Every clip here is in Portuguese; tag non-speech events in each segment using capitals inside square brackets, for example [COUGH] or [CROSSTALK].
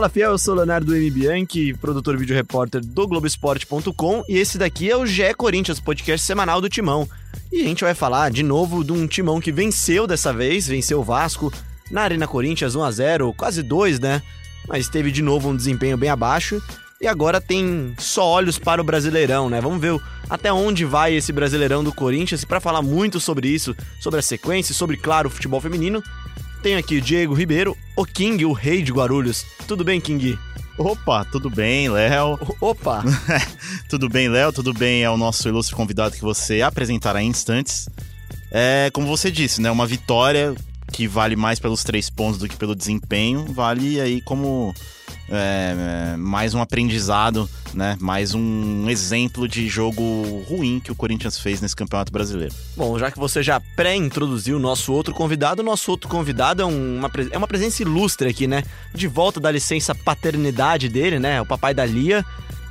Fala Fiel, eu sou Leonardo M. Bianchi, produtor vídeo repórter do Globoesporte.com e esse daqui é o GE Corinthians, podcast semanal do Timão. E a gente vai falar de novo de um Timão que venceu dessa vez, venceu o Vasco na Arena Corinthians 1 a 0 quase 2, né? Mas teve de novo um desempenho bem abaixo e agora tem só olhos para o Brasileirão, né? Vamos ver até onde vai esse Brasileirão do Corinthians e para falar muito sobre isso, sobre a sequência, sobre, claro, o futebol feminino, tenho aqui Diego Ribeiro, o King, o rei de Guarulhos. Tudo bem, King? Opa, tudo bem, Léo? Opa! [LAUGHS] tudo bem, Léo? Tudo bem? É o nosso ilustre convidado que você apresentará em instantes. É, como você disse, né? Uma vitória que vale mais pelos três pontos do que pelo desempenho, vale aí como é, mais um aprendizado, né? Mais um exemplo de jogo ruim que o Corinthians fez nesse Campeonato Brasileiro. Bom, já que você já pré-introduziu o nosso outro convidado, o nosso outro convidado é uma, é uma presença ilustre aqui, né? De volta da licença paternidade dele, né? O papai da Lia.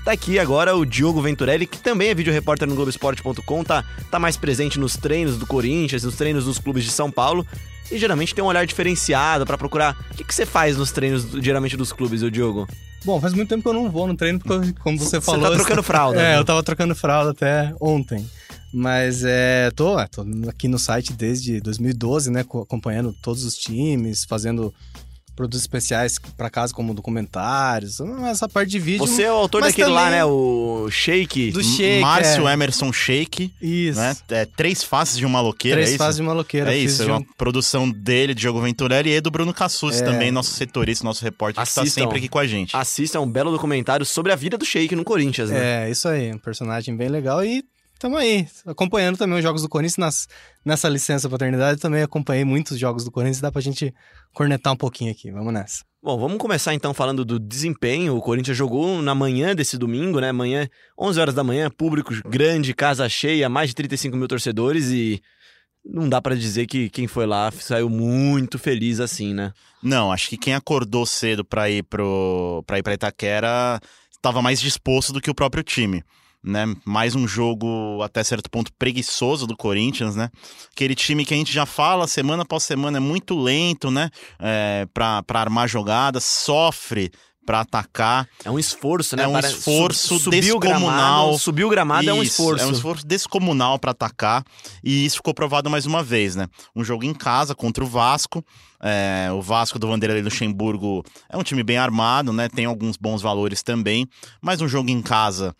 Tá aqui agora o Diogo Venturelli, que também é vídeo repórter no Globoesporte.com, tá, tá mais presente nos treinos do Corinthians, nos treinos dos clubes de São Paulo e geralmente tem um olhar diferenciado para procurar. O que, que você faz nos treinos, geralmente, dos clubes, o Diogo? Bom, faz muito tempo que eu não vou no treino, porque, como você falou. Você tá trocando fralda. [LAUGHS] É, eu tava trocando fralda até ontem. Mas é, tô, é, tô aqui no site desde 2012, né? Acompanhando todos os times, fazendo produtos especiais para casa, como documentários, essa parte de vídeo. Você é o autor daquele também... lá, né? O Shake. Do Shake. Márcio é. Emerson Shake. Isso. Né? É, três faces de uma loqueira. Três é faces de uma loqueira. É isso, é uma produção dele, Diogo Venturelli e do Bruno Cassus, é. também, nosso setorista, nosso repórter, Assistam. que está sempre aqui com a gente. Assista um belo documentário sobre a vida do Shake no Corinthians, né? É, isso aí. Um personagem bem legal e Estamos aí, acompanhando também os jogos do Corinthians nas, nessa licença paternidade. Também acompanhei muitos jogos do Corinthians, dá pra gente cornetar um pouquinho aqui. Vamos nessa. Bom, vamos começar então falando do desempenho. O Corinthians jogou na manhã desse domingo, né? Manhã, 11 horas da manhã, público grande, casa cheia, mais de 35 mil torcedores e não dá para dizer que quem foi lá saiu muito feliz assim, né? Não, acho que quem acordou cedo para ir pro para ir para Itaquera estava mais disposto do que o próprio time né? Mais um jogo até certo ponto preguiçoso do Corinthians, né? Aquele time que a gente já fala semana após semana é muito lento, né? É, para armar jogadas, sofre para atacar. É um esforço, né? É um para esforço su descomunal. Gramado, subir o gramado isso, é um esforço. É um esforço descomunal para atacar e isso ficou provado mais uma vez, né? Um jogo em casa contra o Vasco. É, o Vasco do Vanderlei Luxemburgo é um time bem armado, né? Tem alguns bons valores também, mas um jogo em casa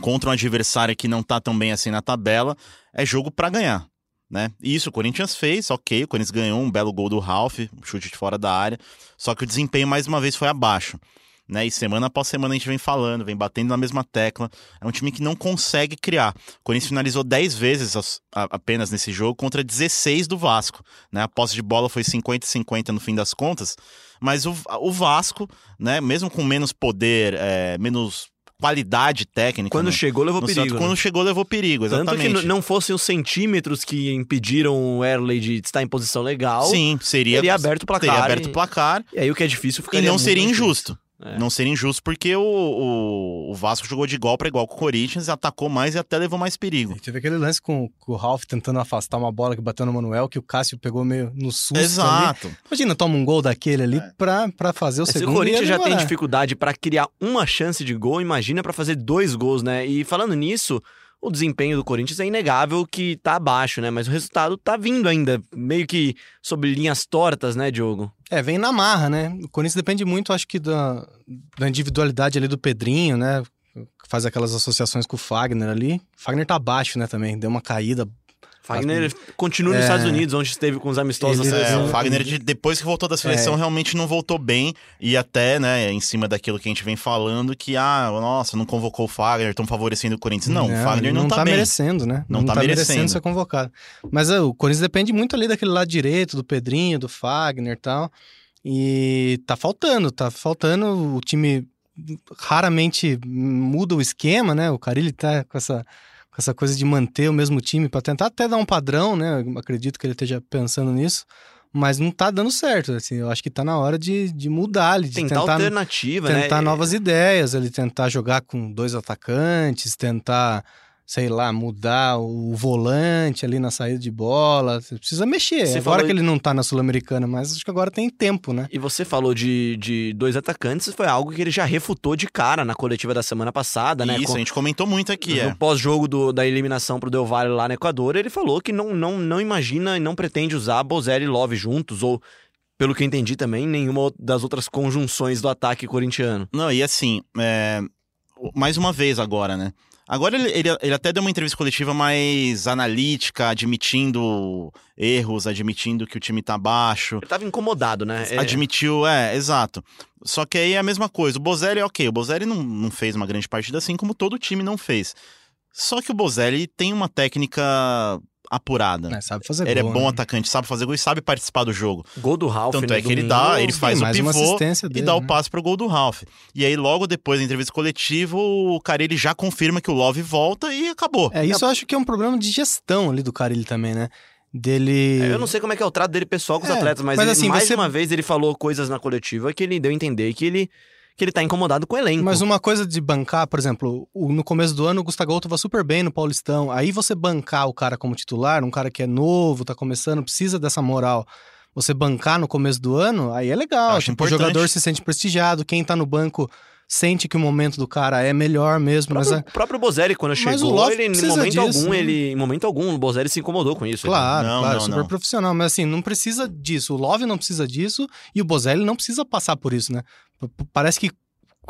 contra um adversário que não tá tão bem assim na tabela, é jogo para ganhar. Né? E isso o Corinthians fez, ok, o Corinthians ganhou um belo gol do Ralph, um chute de fora da área, só que o desempenho mais uma vez foi abaixo. Né? E semana após semana a gente vem falando, vem batendo na mesma tecla. É um time que não consegue criar. O Corinthians finalizou 10 vezes apenas nesse jogo contra 16 do Vasco. Né? A posse de bola foi 50-50 no fim das contas. Mas o, o Vasco, né, mesmo com menos poder, é, menos qualidade técnica. Quando no, chegou, levou perigo. Né? Quando chegou, levou perigo, exatamente. Tanto que não fossem os centímetros que impediram o Erley de estar em posição legal. Sim, seria. Teria aberto o placar. Teria aberto o placar. E aí o que é difícil ficaria E não seria injusto. É. Não seria injusto porque o, o, o, Vasco jogou de igual para igual com o Corinthians, atacou mais e até levou mais perigo. E teve aquele lance com, com, o Ralf tentando afastar uma bola que bateu no Manuel, que o Cássio pegou meio no susto. Exato. Ali. Imagina, toma um gol daquele ali é. pra, pra fazer o é, segundo. Se o Corinthians já tem dificuldade para criar uma chance de gol, imagina para fazer dois gols, né? E falando nisso, o desempenho do Corinthians é inegável que tá abaixo, né? Mas o resultado tá vindo ainda, meio que sobre linhas tortas, né, Diogo? É, vem na marra, né? O Corinthians depende muito, acho que, da, da individualidade ali do Pedrinho, né? Faz aquelas associações com o Fagner ali. O Fagner tá abaixo, né, também. Deu uma caída Fagner continua nos é... Estados Unidos, onde esteve com os amistosos. Ele, é, o Fagner, depois que voltou da seleção, é. realmente não voltou bem. E até, né, em cima daquilo que a gente vem falando, que, ah, nossa, não convocou o Fagner, estão favorecendo o Corinthians. Não, não o Fagner não, não tá, tá bem. merecendo, né? Não, não tá, tá merecendo. merecendo ser convocado. Mas uh, o Corinthians depende muito ali daquele lado direito, do Pedrinho, do Fagner e tal. E tá faltando, tá faltando. O time raramente muda o esquema, né? O Carilli tá com essa essa coisa de manter o mesmo time para tentar até dar um padrão, né? Eu acredito que ele esteja pensando nisso. Mas não tá dando certo, assim, eu acho que tá na hora de, de mudar, de tentar, tentar alternativa, tentar né? Tentar novas ideias, ele tentar jogar com dois atacantes, tentar sei lá, mudar o volante ali na saída de bola. Você precisa mexer. Você agora falou... que ele não tá na Sul-Americana, mas acho que agora tem tempo, né? E você falou de, de dois atacantes, foi algo que ele já refutou de cara na coletiva da semana passada, né? Isso, Com... a gente comentou muito aqui, no é. Pós-jogo da eliminação pro Del Valle lá no Equador, ele falou que não, não, não imagina e não pretende usar Bozelli e Love juntos, ou pelo que eu entendi também, nenhuma das outras conjunções do ataque corintiano. Não, e assim, é... mais uma vez agora, né? Agora ele, ele, ele, até deu uma entrevista coletiva mais analítica, admitindo erros, admitindo que o time tá baixo. Ele tava incomodado, né? É. Admitiu, é, exato. Só que aí é a mesma coisa. O Bozelli, ok, o Bozelli não, não fez uma grande partida assim como todo o time não fez. Só que o Bozelli tem uma técnica apurada. É, sabe fazer ele gol, é bom né? atacante, sabe fazer gol e sabe participar do jogo. Gol do Ralf, Tanto né, é que ele dá, ele faz Sim, o pivô dele, e dá né? o passe pro gol do Ralf. E aí logo depois da entrevista coletiva, o Carelli já confirma que o Love volta e acabou. É, isso eu acho que é um problema de gestão ali do Carelli também, né? Dele. É, eu não sei como é que é o trato dele pessoal com os é, atletas, mas, mas ele, assim, mais você... uma vez ele falou coisas na coletiva que ele deu a entender que ele que ele tá incomodado com o elenco. Mas uma coisa de bancar, por exemplo, no começo do ano o Gustavo tava super bem no Paulistão. Aí você bancar o cara como titular, um cara que é novo, tá começando, precisa dessa moral. Você bancar no começo do ano, aí é legal. Tipo, o jogador se sente prestigiado, quem tá no banco sente que o momento do cara é melhor mesmo. O próprio, mas é... o próprio Bozelli, quando chegou, ele, em momento disso, algum, né? ele, em momento algum, o Bozelli se incomodou com isso. Claro, não, claro, não, super não. profissional. Mas assim, não precisa disso. O Love não precisa disso e o Bozelli não precisa passar por isso, né? Parece que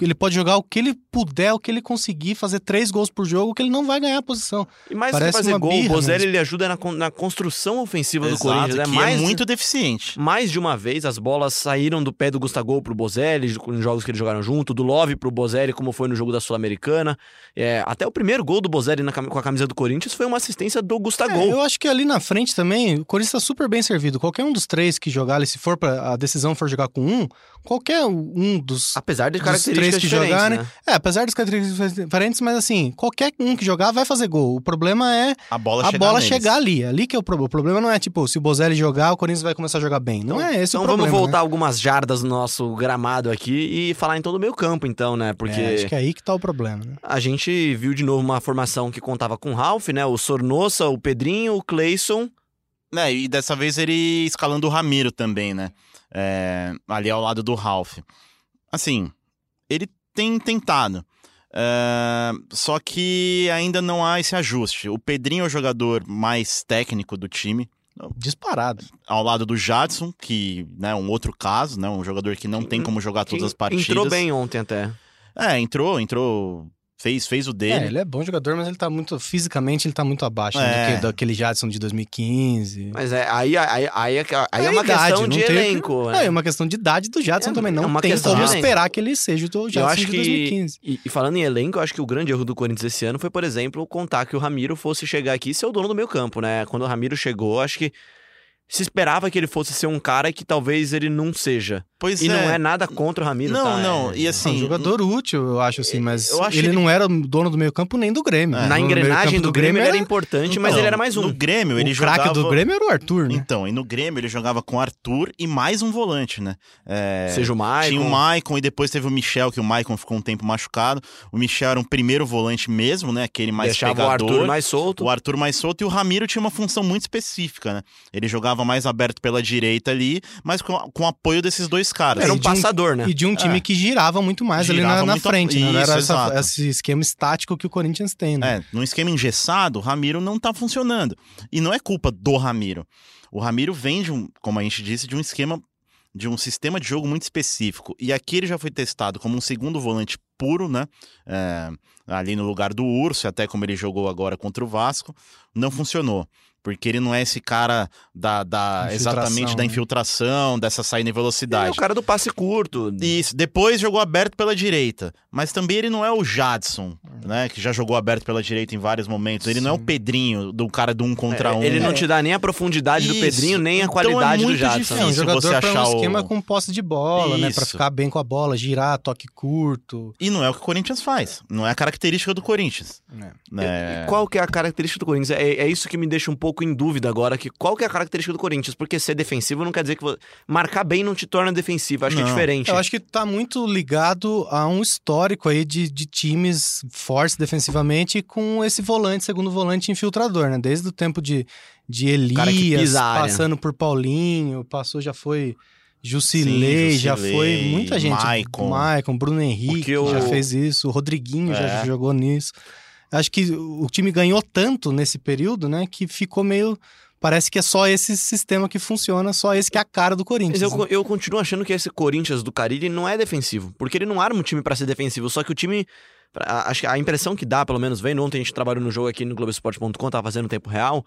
ele pode jogar o que ele puder, o que ele conseguir, fazer três gols por jogo, que ele não vai ganhar a posição. E mais Parece que fazer gol, o Bozelli ele ajuda na, na construção ofensiva Exato, do Corinthians. É, mais, é muito deficiente. Mais de uma vez as bolas saíram do pé do Gustavo pro Bozelli, em jogos que eles jogaram junto, do Love pro Bozelli, como foi no jogo da Sul-Americana. É, até o primeiro gol do Bozelli na, com a camisa do Corinthians foi uma assistência do Gustavo. É, eu acho que ali na frente também, o Corinthians está super bem servido. Qualquer um dos três que jogar, se for para a decisão for jogar com um, qualquer um dos, Apesar de dos que jogarem, né? É, apesar das características diferentes, mas assim, qualquer um que jogar vai fazer gol. O problema é a bola, a chegar, bola chegar ali. Ali que é o problema. O problema não é, tipo, se o Bozelli jogar, o Corinthians vai começar a jogar bem. Não então, é esse então o problema. Então vamos voltar né? algumas jardas no nosso gramado aqui e falar em todo o meio campo, então, né? Porque. É, acho que é aí que tá o problema, né? A gente viu de novo uma formação que contava com o Ralph, né? O Sornossa, o Pedrinho, o Cleison. É, e dessa vez ele escalando o Ramiro também, né? É, ali ao lado do Ralph. Assim, ele tem tentado. Uh, só que ainda não há esse ajuste. O Pedrinho é o jogador mais técnico do time. Disparado. Ao lado do Jadson, que é né, um outro caso, né? Um jogador que não tem como jogar todas as partidas. Entrou bem ontem até. É, entrou, entrou fez, fez o dele. É, ele é bom jogador, mas ele tá muito. Fisicamente, ele tá muito abaixo é. né, do que, daquele Jadson de 2015. Mas é, aí, aí, aí, é, aí é, é uma idade, questão de elenco. Que, é. é uma questão de idade do Jadson é, também. Não é tem como esperar que ele seja o Jadson de 2015. Que, e, e, falando em elenco, eu acho que o grande erro do Corinthians esse ano foi, por exemplo, contar que o Ramiro fosse chegar aqui e ser o dono do meio campo, né? Quando o Ramiro chegou, acho que se esperava que ele fosse ser um cara que talvez ele não seja. Pois e é. não é nada contra o Ramiro, Não, tá? não. É, e assim. É um jogador útil, eu acho assim, mas acho ele, ele, não era dono do meio campo nem do Grêmio. É. Na engrenagem do, do, Grêmio, ele era importante, mas ele era mais um. No Grêmio, ele o jogava. O do Grêmio era o Arthur, né? Então, e no Grêmio ele jogava com o Arthur e mais um volante, né? É... Seja o Maicon. Tinha o Maicon e depois teve o Michel, que o Maicon ficou um tempo machucado. O Michel era um primeiro volante mesmo, né? Aquele mais Deixava pegador. o Arthur mais solto. O Arthur mais solto e o Ramiro tinha uma função muito específica, né? Ele jogava mais aberto pela direita ali, mas com, com apoio desses dois caras. Era um passador, né? E de um time é. que girava muito mais girava ali na, na frente, a... né? Era essa, esse esquema estático que o Corinthians tem, né? É, num esquema engessado, o Ramiro não tá funcionando. E não é culpa do Ramiro. O Ramiro vem de um, como a gente disse, de um esquema de um sistema de jogo muito específico. E aqui ele já foi testado como um segundo volante puro, né? É, ali no lugar do Urso, até como ele jogou agora contra o Vasco, não funcionou. Porque ele não é esse cara da, da exatamente da né? infiltração, dessa saída em velocidade. é o cara do passe curto. Isso. Depois jogou aberto pela direita. Mas também ele não é o Jadson, né? Que já jogou aberto pela direita em vários momentos. Ele Sim. não é o Pedrinho, do cara do um contra é, um. Ele não te dá nem a profundidade Isso. do Pedrinho, nem a então qualidade é do Jadson. Difícil é um jogador você achar um esquema o... com posse de bola, Isso. né? Pra ficar bem com a bola, girar, toque curto. E não é o que o Corinthians faz. Não é a característica do Corinthians. É. Né? qual que é a característica do Corinthians? É, é isso que me deixa um pouco pouco em dúvida agora que qual que é a característica do Corinthians, porque ser defensivo não quer dizer que marcar bem não te torna defensivo, acho não. que é diferente. Eu acho que tá muito ligado a um histórico aí de, de times fortes defensivamente com esse volante, segundo volante infiltrador, né? Desde o tempo de, de Elias, passando por Paulinho, passou, já foi Jusilei, já foi muita gente. Maicon. Maicon, Bruno Henrique eu... já fez isso, o Rodriguinho é. já jogou nisso. Acho que o time ganhou tanto nesse período, né, que ficou meio parece que é só esse sistema que funciona, só esse que é a cara do Corinthians. Mas eu, né? eu continuo achando que esse Corinthians do Carilli não é defensivo, porque ele não arma um time para ser defensivo, só que o time acho que a impressão que dá, pelo menos vendo ontem a gente trabalhou no jogo aqui no Globoesporte.com, tava fazendo tempo real,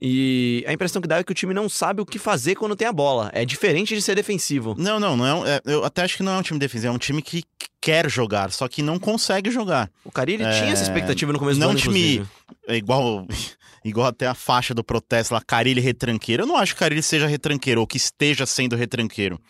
e a impressão que dá é que o time não sabe o que fazer quando tem a bola. É diferente de ser defensivo. Não, não, não é, um, é eu até acho que não é um time defensivo, é um time que quer jogar, só que não consegue jogar. O Carilli é... tinha essa expectativa no começo não do ano, Não um time é igual [LAUGHS] igual até a faixa do protesto lá, Carilli retranqueiro. Eu não acho que Carilli seja retranqueiro ou que esteja sendo retranqueiro.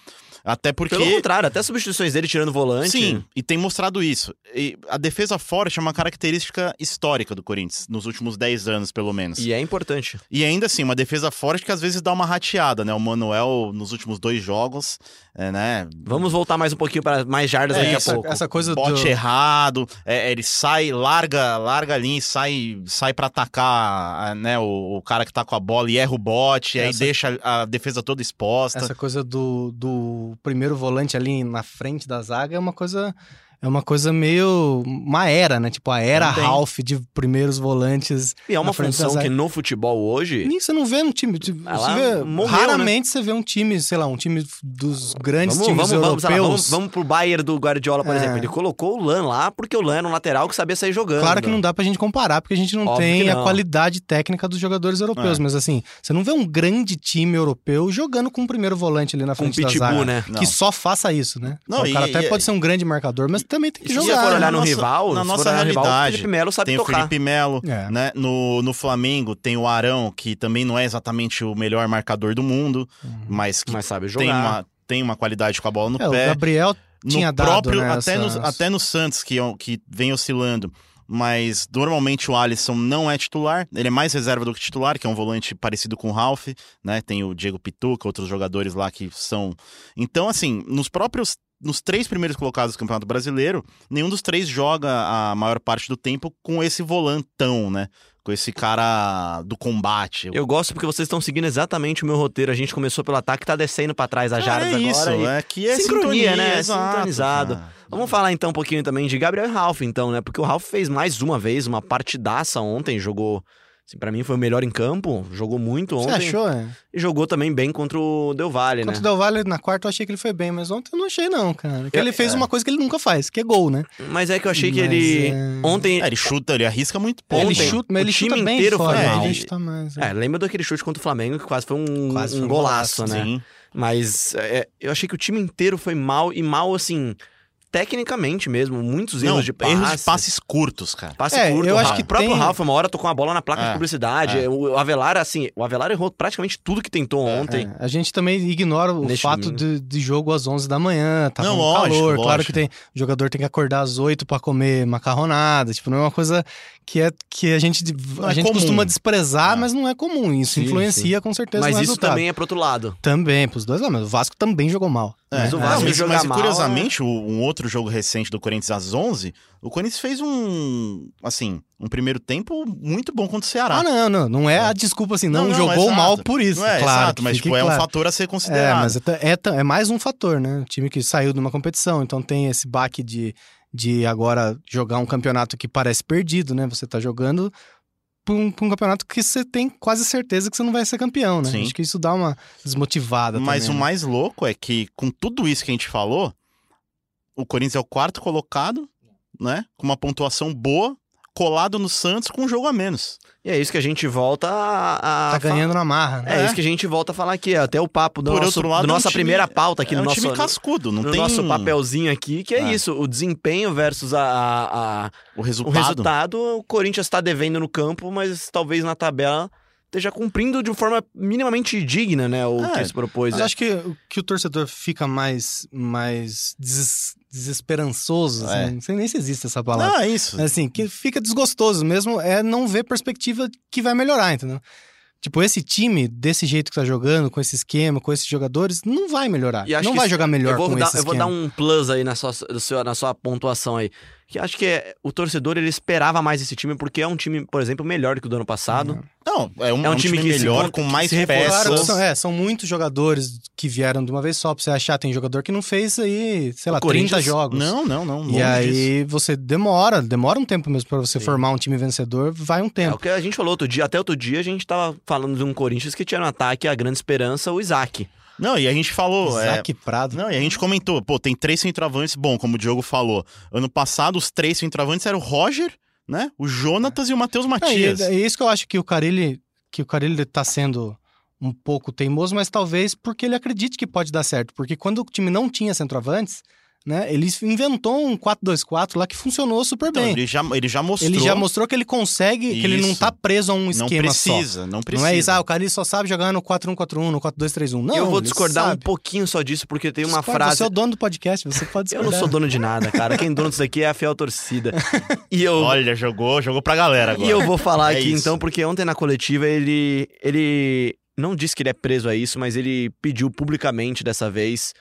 Até porque. Pelo contrário, até substituições dele tirando volante. Sim, e tem mostrado isso. E a defesa forte é uma característica histórica do Corinthians, nos últimos 10 anos, pelo menos. E é importante. E ainda assim, uma defesa forte que às vezes dá uma rateada, né? O Manuel, nos últimos dois jogos, é, né? Vamos voltar mais um pouquinho para mais jardas é, daqui essa, a pouco. Essa coisa Bote do... errado, é, ele sai, larga, larga ali, sai, sai para atacar, né? O, o, cara que tá com a bola e erra o bote, essa... aí deixa a defesa toda exposta. Essa coisa do, do primeiro volante ali na frente da zaga é uma coisa é uma coisa meio. uma era, né? Tipo, a era Ralph de primeiros volantes. E é uma função que no futebol hoje. Nem você não vê um time. Tipo, você vê, morreu, né? raramente né? você vê um time, sei lá, um time dos grandes vamos, times vamos, europeus. Vamos, vamos, vamos pro Bayern do Guardiola, por é. exemplo. Ele colocou o Lan lá porque o Lan era um lateral que sabia sair jogando. Claro que não dá pra gente comparar, porque a gente não Óbvio tem não. a qualidade técnica dos jogadores europeus. É. Mas assim, você não vê um grande time europeu jogando com o primeiro volante ali na frente um da pitbull, zaga. né? Que não. só faça isso, né? Não, o cara e, até e, pode ser um grande marcador, mas também tem que jogar. Se for olhar no nossa, rival, na nossa realidade, rival, o Felipe Melo sabe tem tocar. o Felipe Melo, é. né? No, no Flamengo tem o Arão, que também não é exatamente o melhor marcador do mundo, uhum. mas que mas sabe jogar. Tem uma, tem uma qualidade com a bola no é, pé. O Gabriel tinha no dado, próprio, né, até, essas... no, até no Santos, que, que vem oscilando mas normalmente o Alisson não é titular, ele é mais reserva do que titular, que é um volante parecido com o Ralph, né? Tem o Diego Pituca, outros jogadores lá que são. Então, assim, nos próprios nos três primeiros colocados do Campeonato Brasileiro, nenhum dos três joga a maior parte do tempo com esse volantão, né? Com esse cara do combate. Eu gosto porque vocês estão seguindo exatamente o meu roteiro. A gente começou pelo ataque, tá descendo para trás a jardas é isso, agora. É que é sincronia, sintonia, né? Exato, Sintonizado. Cara. Vamos falar então um pouquinho também de Gabriel e Ralph, então, né? Porque o Ralph fez mais uma vez uma partidaça ontem, jogou Assim, para mim foi o melhor em campo, jogou muito ontem. Você achou, é? E jogou também bem contra o Del Valle, contra né? Contra o Del Valle, na quarta eu achei que ele foi bem, mas ontem eu não achei não, cara. Que eu, ele fez é... uma coisa que ele nunca faz, que é gol, né? Mas é que eu achei mas que ele... É... Ontem... É, ele chuta, ele arrisca muito pouco. Ele chuta, mas ele time chuta inteiro fora, foi mal. Ele chuta mais, é. é, lembra daquele chute contra o Flamengo, que quase foi um, quase um, um golaço, né? Sim. Mas é, eu achei que o time inteiro foi mal, e mal, assim tecnicamente mesmo, muitos erros de passe. Erros de passes curtos, cara. Passe é, curto. Eu acho que o próprio tem... Rafa, uma hora tocou uma bola na placa é, de publicidade. É. O Avelar, assim, o Avelar errou praticamente tudo que tentou é, ontem. É. A gente também ignora o Neste fato de, de, jogo às 11 da manhã, tá não, com lógico, calor. Lógico. Claro que tem, o jogador tem que acordar às 8 para comer macarronada. Tipo, não é uma coisa que, é, que a gente, a é gente costuma desprezar, mas não é comum. Isso sim, influencia sim. com certeza Mas no isso também é pro outro lado. Também, pros dois lados. O Vasco também jogou mal. Mas o Vasco mas, mas mal, curiosamente, um outro jogo recente do Corinthians às 11, o Corinthians fez um, assim, um primeiro tempo muito bom contra o Ceará. Ah, não, não, não é a desculpa assim, não, não, não jogou mal por isso, não é, claro. Exato, mas tipo, é um fator a ser considerado. É, mas é, é, é mais um fator, né? O time que saiu de uma competição, então tem esse baque de, de agora jogar um campeonato que parece perdido, né? Você tá jogando para um, um, campeonato que você tem quase certeza que você não vai ser campeão, né? Sim. Acho que isso dá uma desmotivada. Mas também, o né? mais louco é que, com tudo isso que a gente falou, o Corinthians é o quarto colocado, né? Com uma pontuação boa, colado no Santos com um jogo a menos. E é isso que a gente volta a. a tá ganhando na marra. Né? É, é, isso que a gente volta a falar aqui. Até o papo do Por nosso, lado, do nossa é um time, primeira pauta aqui é no um nosso. time cascudo, não no tem. nosso papelzinho aqui, que é, é, isso: o desempenho versus a, a, a o resultado. O resultado. O Corinthians está devendo no campo, mas talvez na tabela esteja cumprindo de forma minimamente digna, né? O é, que se propôs. Mas é. acho que, que o torcedor fica mais, mais des, desesperançoso, assim, é. não sei nem se existe essa palavra. Ah, isso. Assim, que fica desgostoso mesmo é não ver perspectiva que vai melhorar, entendeu? Tipo, esse time, desse jeito que tá jogando, com esse esquema, com esses jogadores, não vai melhorar. Não vai jogar melhor com dar, esse Eu vou dar um plus aí na sua, na sua pontuação aí. Que acho que é, o torcedor ele esperava mais esse time, porque é um time, por exemplo, melhor que o do ano passado. Não, é um, é um, um time, time melhor, com mais peças. São, é, são muitos jogadores que vieram de uma vez só pra você achar. Tem jogador que não fez aí, sei lá, 30 jogos. Não, não, não. E aí disso. você demora, demora um tempo mesmo pra você Sim. formar um time vencedor, vai um tempo. É o que a gente falou outro dia, até outro dia a gente tava falando de um Corinthians que tinha no ataque a grande esperança, o Isaac. Não, e a gente falou. Isaac é... Prado. Não, e a gente comentou, pô, tem três centroavantes. Bom, como o Diogo falou, ano passado os três centroavantes eram o Roger, né? O Jonatas é. e o Matheus Matias. É, é, isso que eu acho que o Carilli, que o Carilli tá sendo um pouco teimoso, mas talvez porque ele acredite que pode dar certo. Porque quando o time não tinha centroavantes, né? Ele inventou um 4-2-4 lá que funcionou super então, bem. Ele já, ele já mostrou. Ele já mostrou que ele consegue, isso. que ele não tá preso a um esquema não precisa, só. Não precisa, não é isso, ah, o cara só sabe jogar no 4-1-4-1, no 4-2-3-1. Não, Eu vou discordar sabe. um pouquinho só disso, porque tem uma Discorda, frase... Você é o dono do podcast, você pode discordar. Eu não sou dono de nada, cara. Quem é dono disso aqui é a fiel torcida. [LAUGHS] E eu... Olha, jogou, jogou pra galera agora. E eu vou falar é aqui, isso. então, porque ontem na coletiva ele... ele não disse que ele é preso a isso, mas ele pediu publicamente dessa vez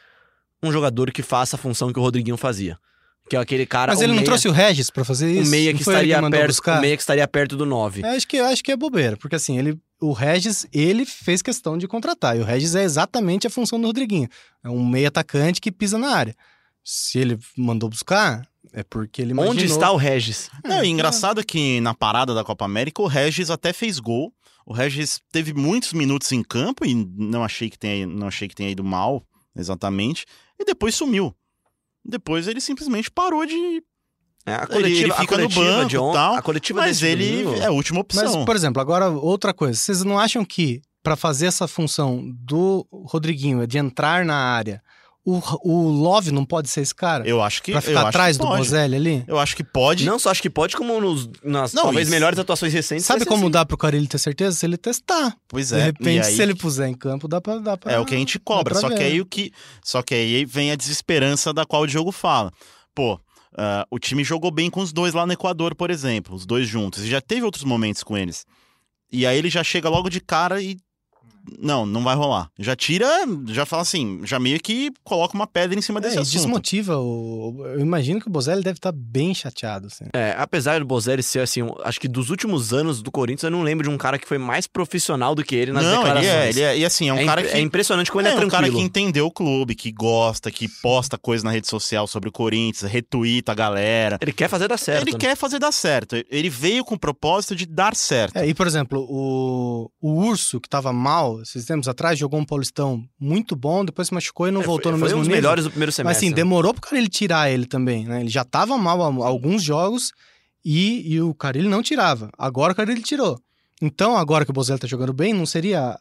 um jogador que faça a função que o Rodriguinho fazia. Que é aquele cara. Mas ele meia, não trouxe o Regis para fazer isso? O meia que estaria perto, buscar? o meia que estaria perto do 9. É, acho que acho que é bobeira, porque assim, ele o Regis, ele fez questão de contratar. E o Regis é exatamente a função do Rodriguinho. É um meia atacante que pisa na área. Se ele mandou buscar, é porque ele imaginou... Onde está o Regis? Não, é, engraçado é que na parada da Copa América o Regis até fez gol. O Regis teve muitos minutos em campo e não achei que tenha, não achei que tenha ido mal, exatamente e depois sumiu. Depois ele simplesmente parou de. É, a coletiva, ele, ele fica no banco de on... tal, a coletiva mas ele é a última opção. Mas, por exemplo, agora outra coisa. Vocês não acham que para fazer essa função do Rodriguinho, de entrar na área, o, o Love não pode ser esse cara? Eu acho que. Pra ficar atrás do Bozelli ali? Eu acho que pode. Não só acho que pode, como nos, nas não, talvez isso. melhores atuações recentes. Sabe como assim. dá pro Carilli ter certeza? Se ele testar. Pois é. De repente, aí... se ele puser em campo, dá pra. Dá pra é o que a gente cobra. Só ver. que aí o que. Só que aí vem a desesperança da qual o Diogo fala. Pô. Uh, o time jogou bem com os dois lá no Equador, por exemplo, os dois juntos. E já teve outros momentos com eles. E aí ele já chega logo de cara e não, não vai rolar. Já tira, já fala assim, já meio que coloca uma pedra em cima desse é, assunto. desmotiva o... Eu imagino que o Bozelli deve estar tá bem chateado, assim. É, apesar do Bozelli ser, assim, acho que dos últimos anos do Corinthians, eu não lembro de um cara que foi mais profissional do que ele nas não, declarações. Ele é, ele é, e assim, é um é cara que... É impressionante como ele é, é tranquilo. É um cara que entendeu o clube, que gosta, que posta coisa na rede social sobre o Corinthians, retuita a galera. Ele quer fazer dar certo. Ele né? quer fazer dar certo. Ele veio com o propósito de dar certo. É, e, por exemplo, o, o Urso, que tava mal esses tempos atrás, jogou um Paulistão muito bom, depois se machucou e não é, voltou foi, no mesmo nível. Foi um dos melhores do primeiro semestre. Mas assim, demorou pro cara ele tirar ele também, né? Ele já tava mal há alguns jogos e, e o cara ele não tirava. Agora o cara ele tirou. Então, agora que o Bozelli tá jogando bem, não seria.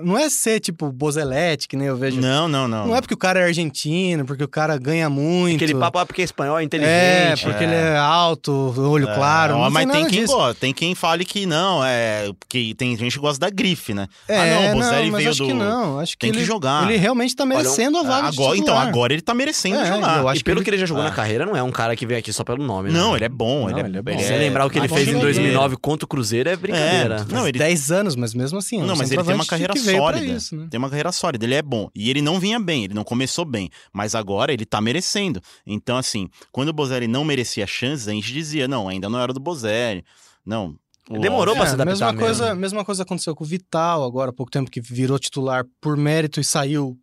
Não é ser tipo Bozelete, que nem eu vejo. Não, não, não. Não é porque o cara é argentino, porque o cara ganha muito. Aquele papo, ah, porque é espanhol, é inteligente. É, porque é. ele é alto, olho é, claro. Não, mas tem quem gosta, tem quem fale que não, é. que tem gente que gosta da grife, né? É, ah, não, o Bozelli veio acho do. Que não, acho que tem ele, que jogar. Ele realmente tá merecendo Olha, a vaga. Agora, então, agora ele tá merecendo é, jogar. Eu acho e pelo que ele, que ele já jogou na carreira, não é um cara que vem aqui só pelo nome. Não, né? ele é bom. Não, ele, é, bom. Se lembrar o que ele fez em 2009 contra o Cruzeiro, é brincadeira. Não, ele 10 anos, mas mesmo assim. Não, mas ele tem uma carreira sólida. Isso, né? Tem uma carreira sólida, ele é bom. E ele não vinha bem, ele não começou bem. Mas agora ele tá merecendo. Então, assim, quando o Bozelli não merecia chances, a gente dizia, não, ainda não era do Bozelli. Não, Demorou é, pra se adaptar mesma coisa, mesmo. mesma coisa aconteceu com o Vital agora há pouco tempo, que virou titular por mérito e saiu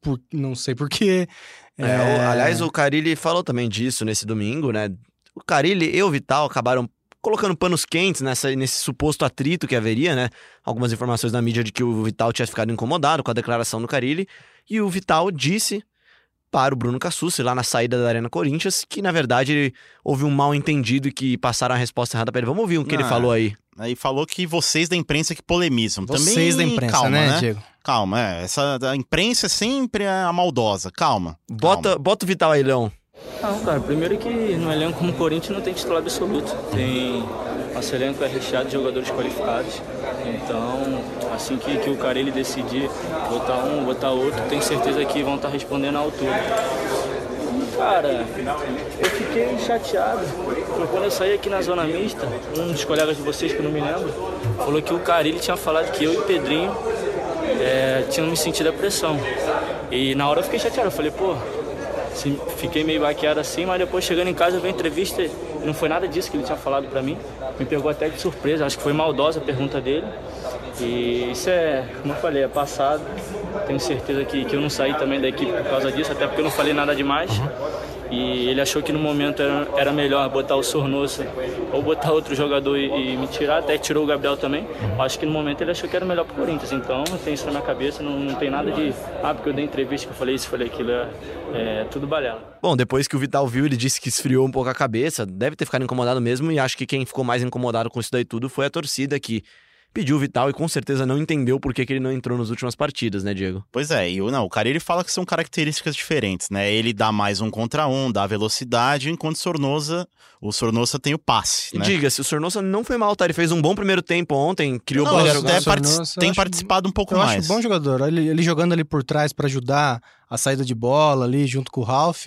por não sei porquê. É, é... aliás, o Carilli falou também disso nesse domingo, né? O Carilli e o Vital acabaram colocando panos quentes nessa, nesse suposto atrito que haveria, né? Algumas informações na mídia de que o Vital tinha ficado incomodado com a declaração do Carilli. E o Vital disse para o Bruno Cassucci, lá na saída da Arena Corinthians, que na verdade houve um mal entendido e que passaram a resposta errada para ele. Vamos ouvir o que ele falou aí. Aí falou que vocês da imprensa que polemizam. Vocês Também, da imprensa, calma, né, né, Diego? Calma, é. Essa, a imprensa sempre é a maldosa. Calma. Bota, calma. bota o Vital aí, Leão. Não, cara, primeiro que no elenco como Corinthians não tem titular absoluto. Tem. Nosso elenco é recheado de jogadores qualificados. Então, assim que, que o cara ele decidir botar um, botar outro, tenho certeza que vão estar respondendo à altura. Cara, eu fiquei chateado, porque quando eu saí aqui na zona mista, um dos colegas de vocês, que eu não me lembro, falou que o Carilli tinha falado que eu e o Pedrinho é, tinham me sentido a pressão. E na hora eu fiquei chateado, eu falei, pô, fiquei meio baqueado assim, mas depois chegando em casa eu vi a entrevista e não foi nada disso que ele tinha falado para mim. Me pegou até de surpresa, acho que foi maldosa a pergunta dele. E isso é, como eu falei, é passado. Tenho certeza que, que eu não saí também da equipe por causa disso, até porque eu não falei nada demais. Uhum. E ele achou que no momento era, era melhor botar o Sornosa ou botar outro jogador e, e, me tirar, até tirou o Gabriel também. Acho que no momento ele achou que era melhor pro Corinthians. Então tem isso na minha cabeça, não, não tem nada de. Ah, porque eu dei entrevista que eu falei isso, falei aquilo. É, é tudo balela. Bom, depois que o Vital viu, ele disse que esfriou um pouco a cabeça. Deve ter ficado incomodado mesmo. E acho que quem ficou mais incomodado com isso daí tudo foi a torcida que pediu o Vital e com certeza não entendeu por que, que ele não entrou nas últimas partidas, né, Diego? Pois é, e o, não, o cara ele fala que são características diferentes, né? Ele dá mais um contra um, dá velocidade, enquanto o Sornosa, o Sornosa tem o passe, né? Diga-se, o Sornosa não foi mal, tá? Ele fez um bom primeiro tempo ontem, criou não, até tem participado um pouco eu mais. Eu acho bom jogador, ele, ele jogando ali por trás para ajudar a saída de bola ali junto com o Ralph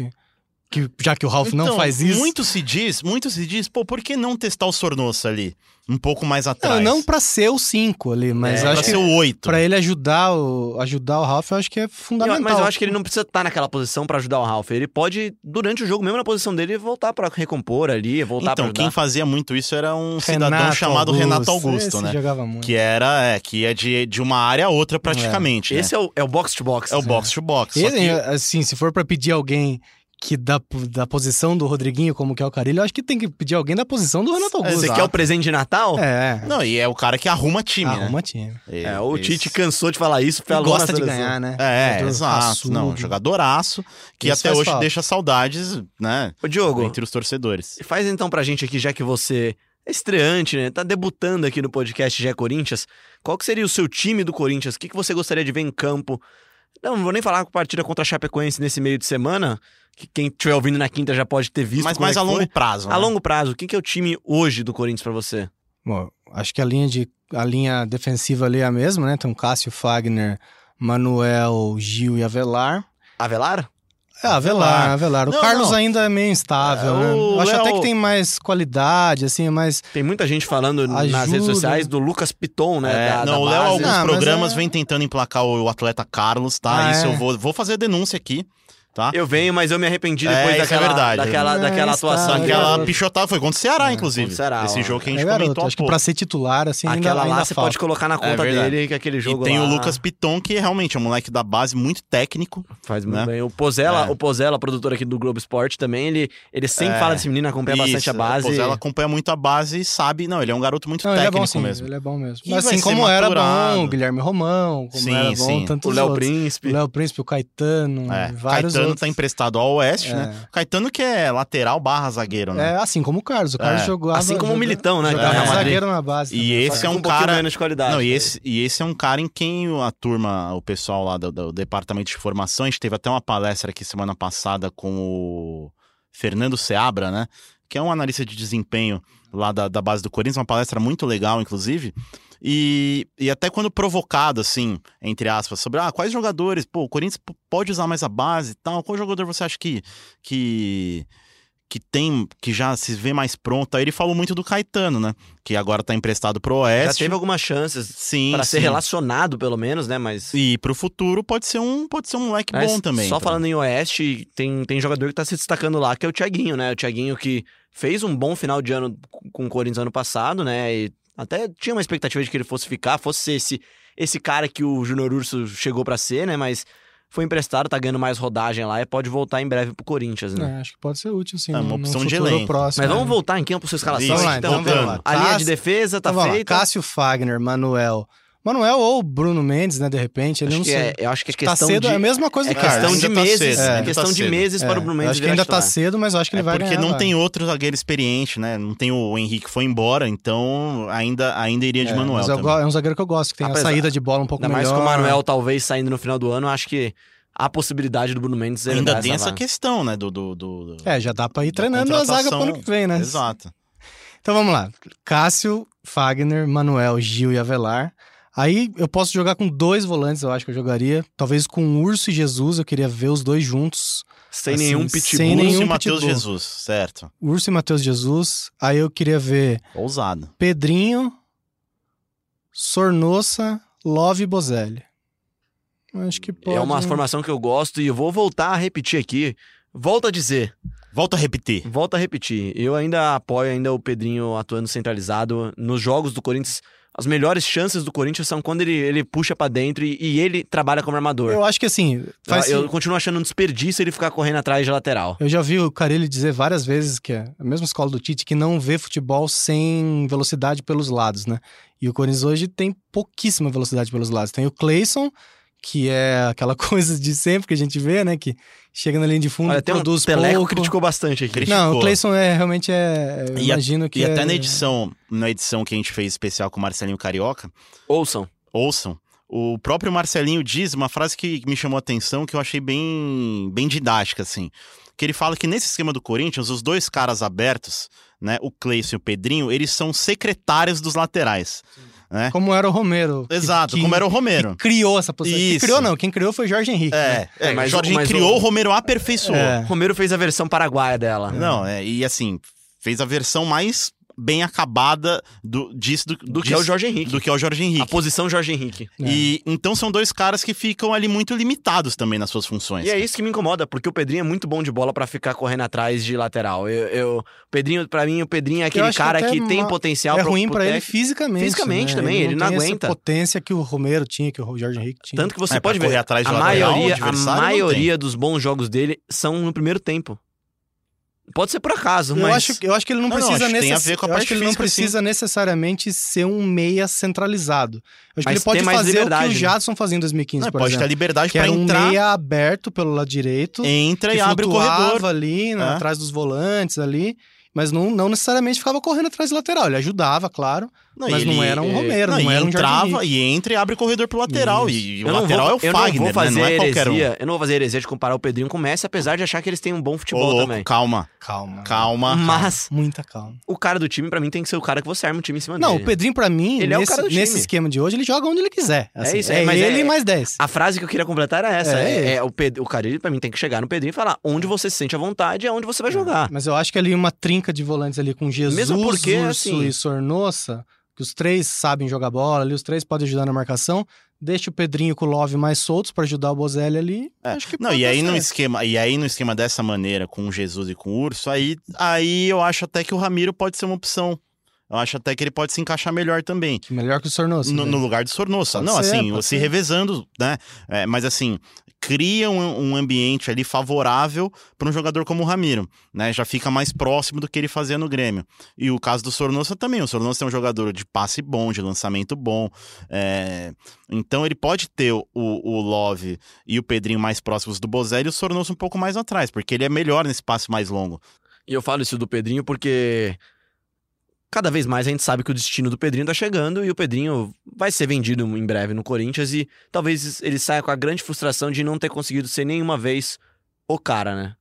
que, já que o Ralph então, não faz isso. Muito se diz, muito se diz, pô, por que não testar o Sornosa ali? Um pouco mais atrás. Não, não pra ser o 5 ali, mas é, acho pra ser o 8. Pra ele ajudar o, ajudar o Ralph, eu acho que é fundamental. mas eu acho que ele não precisa estar tá naquela posição para ajudar o Ralph. Ele pode, durante o jogo, mesmo na posição dele, voltar para recompor ali, voltar Então, quem fazia muito isso era um Renato cidadão chamado Augusto. Renato Augusto, Esse né? Jogava muito. Que era, é, que ia de, de uma área a outra praticamente. É. Né? Esse é o, é o box to box. É o box to box. Ele, que... Assim, se for para pedir alguém que da, da posição do Rodriguinho, como que é o Carilho, eu acho que tem que pedir alguém da posição do Renato Augusto. Você quer o presente de Natal? É. Não, e é o cara que arruma time, arruma né? time. É, o Tite cansou de falar isso. Ele gosta de ganhar, né? É, exato. Não, jogadoraço, que isso até hoje falta. deixa saudades, né? Ô, Diogo. Entre os torcedores. Faz então pra gente aqui, já que você é estreante, né? Tá debutando aqui no podcast Já Corinthians. Qual que seria o seu time do Corinthians? O que, que você gostaria de ver em campo? Não, não vou nem falar com a partida contra a Chapecoense nesse meio de semana, que quem estiver ouvindo na quinta já pode ter visto. Mas mais é a longo foi. prazo. Né? A longo prazo, o que é o time hoje do Corinthians para você? Bom, acho que a linha, de, a linha defensiva ali é a mesma, né? Tem o Cássio, Fagner, Manuel, Gil e Avelar. Avelar? É, Avelar, Avelar. O não, Carlos não. ainda é meio instável, é, né? Acho Léo... até que tem mais qualidade, assim, mais. Tem muita gente falando Ajuda. nas redes sociais do Lucas Piton, né? É, da, não, da o Léo, alguns ah, programas, é... vem tentando emplacar o atleta Carlos, tá? Ah, Isso é? eu vou, vou fazer a denúncia aqui tá? Eu venho, mas eu me arrependi depois é, daquela, é verdade. daquela, é, daquela atuação. Aquela pichotada foi contra o Ceará, é, inclusive. Ceará, Esse ó. jogo que a gente é, comentou garoto, Acho que pra ser titular, assim, Aquela ainda, lá você pode colocar na é conta dele, que aquele jogo E tem lá... o Lucas Piton, que realmente é um moleque da base muito técnico. Faz muito né? bem. O Pozella, o Pozella, produtor aqui do Globo Esporte também, ele, ele sempre fala desse menino, acompanha Isso, bastante a base. O Pozella acompanha muito a base e sabe... Não, ele é um garoto muito técnico ele é bom, mesmo. Ele é bom mesmo. Mas assim como era bom o Guilherme Romão, como era bom tantos O Léo Príncipe. O Léo Príncipe, o Caetano, vários Caetano tá emprestado ao Oeste, né? Caetano que é lateral barra zagueiro, né? É, assim como o Carlos. O Carlos é. jogou. Assim como o Militão, né? Jogava é. zagueiro na base. E também. esse é um, um cara. menos de qualidade. Não, e esse, e esse é um cara em quem a turma, o pessoal lá do, do departamento de formação, a gente teve até uma palestra aqui semana passada com o Fernando Seabra, né? Que é um analista de desempenho lá da, da base do Corinthians, uma palestra muito legal, inclusive. E, e até quando provocado, assim, entre aspas, sobre ah, quais jogadores, pô, o Corinthians pode usar mais a base e tal, qual jogador você acha que, que, que tem, que já se vê mais pronto? Aí ele falou muito do Caetano, né? Que agora tá emprestado pro Oeste. Já teve algumas chances sim, para ser relacionado, pelo menos, né? Mas. E pro futuro pode ser um, pode ser um moleque Mas bom também. Só falando em Oeste, tem, tem jogador que tá se destacando lá, que é o Thiaguinho, né? O Thiaguinho que fez um bom final de ano com o Corinthians ano passado, né? E até tinha uma expectativa de que ele fosse ficar, fosse esse, esse cara que o Júnior Urso chegou para ser, né? Mas foi emprestado, tá ganhando mais rodagem lá e pode voltar em breve pro Corinthians, né? É, acho que pode ser útil, sim. É uma opção de elenco. Próximo, Mas vamos voltar em campo pra sua escalação. Vamos lá, então, vamos lá. A linha de defesa tá então, feita. Cássio Fagner, Manuel, Manuel ou Bruno Mendes, né, de repente, ele acho não sei. É, eu acho que é tá questão tá cedo, de... é a mesma coisa é do cara. questão de tá meses, é, é questão tá de meses para o Bruno Mendes Acho que ainda tá cedo, mas eu acho que ele é vai porque ganhar. não tem outro zagueiro experiente, né? Não tem o Henrique foi embora, então ainda, ainda iria de Manuel mas é um zagueiro que eu gosto, que tem Apesar, a saída de bola um pouco ainda melhor. mais com o Manuel talvez saindo no final do ano, acho que a possibilidade do Bruno Mendes ainda tem essa questão, né, do, do, do, É, já dá para ir treinando a zaga pro ano que vem, né? Exato. Então vamos lá. Cássio, Fagner, Manuel, Gil e Avelar. Aí eu posso jogar com dois volantes, eu acho que eu jogaria. Talvez com Urso e Jesus, eu queria ver os dois juntos. Sem assim, nenhum pitbull. Sem nenhum Urso e Matheus Jesus, certo. Urso e Matheus Jesus. Aí eu queria ver. Ousado. Pedrinho, Sornossa, Love e Bozelli. Acho que pode. É uma formação que eu gosto e eu vou voltar a repetir aqui. Volto a dizer. Volto a repetir. Volto a repetir. Eu ainda apoio ainda o Pedrinho atuando centralizado nos jogos do Corinthians as melhores chances do Corinthians são quando ele, ele puxa para dentro e, e, ele trabalha como armador. Eu acho que assim. Faz... Eu, eu continuo achando um desperdício ele ficar correndo atrás de lateral. Eu já vi o Carilli dizer várias vezes que é a mesma escola do Tite que não vê futebol sem velocidade pelos lados, né? E o Corinthians hoje tem pouquíssima velocidade pelos lados. Tem o Clayson, que é aquela [LAUGHS] coisa de sempre que a gente vê, né? Que chega na linha de fundo, Olha, produz um Teleco pouco. criticou bastante aqui. Criticou. Não, o Clayson é, realmente é... imagino a, que E é... até na edição, na edição que a gente fez especial com o Marcelinho Carioca... Ouçam. Ouçam. O próprio Marcelinho diz uma frase que me chamou a atenção, que eu achei bem, bem didática, assim. Que ele fala que nesse esquema do Corinthians, os dois caras abertos, né? O Clayson e o Pedrinho, eles são secretários dos laterais. Sim. Né? Como era o Romero. Exato, que, como era o Romero. criou essa posição. Quem criou não, quem criou foi Jorge Henrique. É, né? é, mas Jorge Henrique criou, o Romero aperfeiçoou. É. Romero fez a versão paraguaia dela. Não, é, e assim, fez a versão mais bem acabada do, disso do, do que é o Jorge Henrique. Do que é o Jorge Henrique. A posição Jorge Henrique. É. E então são dois caras que ficam ali muito limitados também nas suas funções. E é isso que me incomoda, porque o Pedrinho é muito bom de bola para ficar correndo atrás de lateral. Eu, eu Pedrinho, para mim, o Pedrinho é aquele cara que, que tem potencial. É pro, ruim para ele fisicamente. Fisicamente né? também, ele não, ele não aguenta. Essa potência que o Romero tinha, que o Jorge Henrique tinha. Tanto que você é, pode ver atrás de a lateral, maioria, a maioria dos bons jogos dele são no primeiro tempo. Pode ser por acaso, eu mas. Acho, eu acho que ele não, não precisa, não, necess... eu acho que ele não precisa necessariamente ser um meia centralizado. Eu acho mas que ele pode fazer o que o Jadson fazia em 2015, não, por pode exemplo. ter liberdade para entrar. um meia aberto pelo lado direito. Entra e abre o corredor. ali, né, é. atrás dos volantes ali mas não, não necessariamente ficava correndo atrás do lateral. Ele ajudava, claro, não, mas ele, não era um Romero, não, não era um entrava e entra e abre o corredor pro lateral. Isso. E o lateral vou, é o Fagner, né? não é heresia, qualquer um. Eu não vou fazer heresia de comparar o Pedrinho com o Messi, apesar de achar que eles têm um bom futebol Ô, louco, também. Calma. Calma. Calma. Mas muita calma. O cara do time para mim tem que ser o cara que você arma o time em cima não, dele. Não, o Pedrinho para mim, ele nesse, é o cara do nesse esquema de hoje, ele joga onde ele quiser. É assim, é isso, é, é mas ele é, mais 10. A frase que eu queria completar era essa, é, é o, Ped, o cara para mim tem que chegar no Pedrinho e falar onde você se sente à vontade é onde você vai jogar. Mas eu acho que ali uma trinca de volantes ali com Jesus, Mesmo porque, assim... e Sornossa, que os três sabem jogar bola ali, os três podem ajudar na marcação. Deixa o Pedrinho com o Love mais soltos para ajudar o Bozelli ali. É. Acho que Não, e aí no esquema, e aí no esquema dessa maneira, com o Jesus e com o Urso, aí, aí eu acho até que o Ramiro pode ser uma opção. Eu acho até que ele pode se encaixar melhor também. Melhor que o Sornosa. No, né? no lugar do Sornosa. Não, ser, assim, se revezando, né? É, mas assim, cria um, um ambiente ali favorável para um jogador como o Ramiro, né? Já fica mais próximo do que ele fazia no Grêmio. E o caso do Sornosa também. O Sornosa é um jogador de passe bom, de lançamento bom. É... Então ele pode ter o, o Love e o Pedrinho mais próximos do Bozelli e o Sornosa um pouco mais atrás, porque ele é melhor nesse passe mais longo. E eu falo isso do Pedrinho porque cada vez mais a gente sabe que o destino do Pedrinho tá chegando e o Pedrinho vai ser vendido em breve no Corinthians e talvez ele saia com a grande frustração de não ter conseguido ser nenhuma vez o cara, né?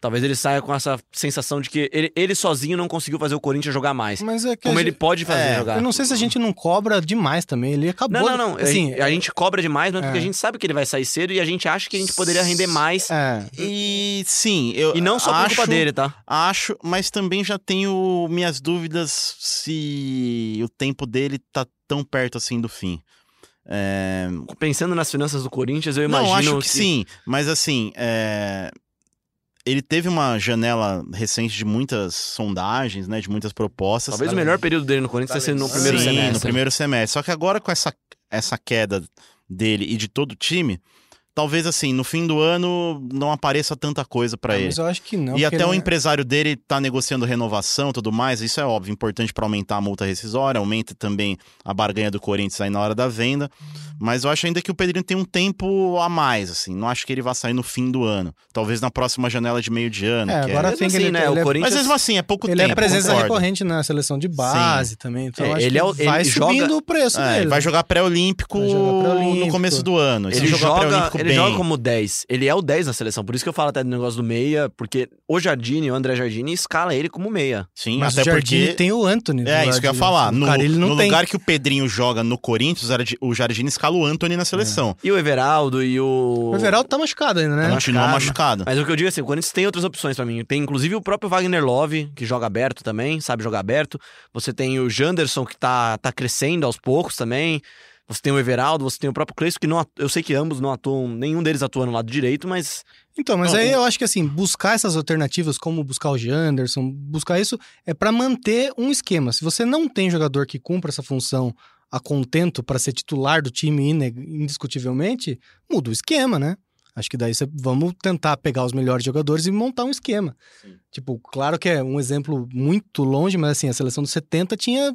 Talvez ele saia com essa sensação de que ele, ele sozinho não conseguiu fazer o Corinthians jogar mais. Mas é que como gente, ele pode fazer é, jogar. Eu não sei se a gente não cobra demais também. Ele acabou. Não, não, não. Assim, a, gente cobra demais, mas é. porque a gente sabe que ele vai sair cedo e a gente acha que a gente poderia render mais. É. E sim, eu. E não só acho, por culpa dele, tá? Acho, mas também já tenho minhas dúvidas se o tempo dele tá tão perto assim do fim. É... Pensando nas finanças do Corinthians, eu imagino. Não, acho que, que... sim, mas assim. É ele teve uma janela recente de muitas sondagens, né, de muitas propostas. Talvez o melhor período dele no Corinthians tenha sido no primeiro Sim, semestre. no primeiro semestre. Só que agora com essa, essa queda dele e de todo o time, talvez assim, no fim do ano não apareça tanta coisa para ah, ele. Mas eu acho que não. E até o é... empresário dele tá negociando renovação e tudo mais, isso é óbvio, importante para aumentar a multa rescisória, aumenta também a barganha do Corinthians aí na hora da venda. Mas eu acho ainda que o Pedrinho tem um tempo a mais, assim. Não acho que ele vá sair no fim do ano. Talvez na próxima janela de meio de ano. É, agora é... tem que assim, ele, né? Ele é... Corinthians... Mas mesmo assim, é pouco ele tempo. Ele é presença concordo. recorrente na seleção de base Sim. também. Então é, ele, é o, vai ele subindo joga... o preço é, dele. Vai jogar pré-olímpico no começo do ano. ele joga, ele joga como 10. Ele é o 10 na seleção. Por isso que eu falo até do negócio do meia, porque o Jardine, o André Jardine, escala ele como meia. Sim, Mas até o Jardine porque. tem o Anthony. É, isso que eu ia falar. No, cara, ele não no tem. lugar que o Pedrinho joga no Corinthians, o Jardi- o Jardine escala o Anthony na seleção. E o Everaldo e o. O Everaldo tá machucado ainda, né? Continua machucado. Mas o que eu digo é assim, o Corinthians tem outras opções pra mim. Tem inclusive o próprio Wagner Love, que joga aberto também, sabe jogar aberto. Você tem o Janderson, que tá, tá crescendo aos poucos também. Você tem o Everaldo, você tem o próprio Cleison, que não, atu- eu sei que ambos não atuam, nenhum deles atua no lado direito, mas Então, mas Não, aí eu acho que assim, buscar essas alternativas, como buscar o Janderson, buscar isso, é pra manter um esquema. Se você não tem jogador que cumpra essa função a contento pra ser titular do time indiscutivelmente, muda o esquema, né? Acho que daí você, vamos tentar pegar os melhores jogadores e montar um esquema. Tipo, claro que é um exemplo muito longe, mas assim, a seleção dos 70 tinha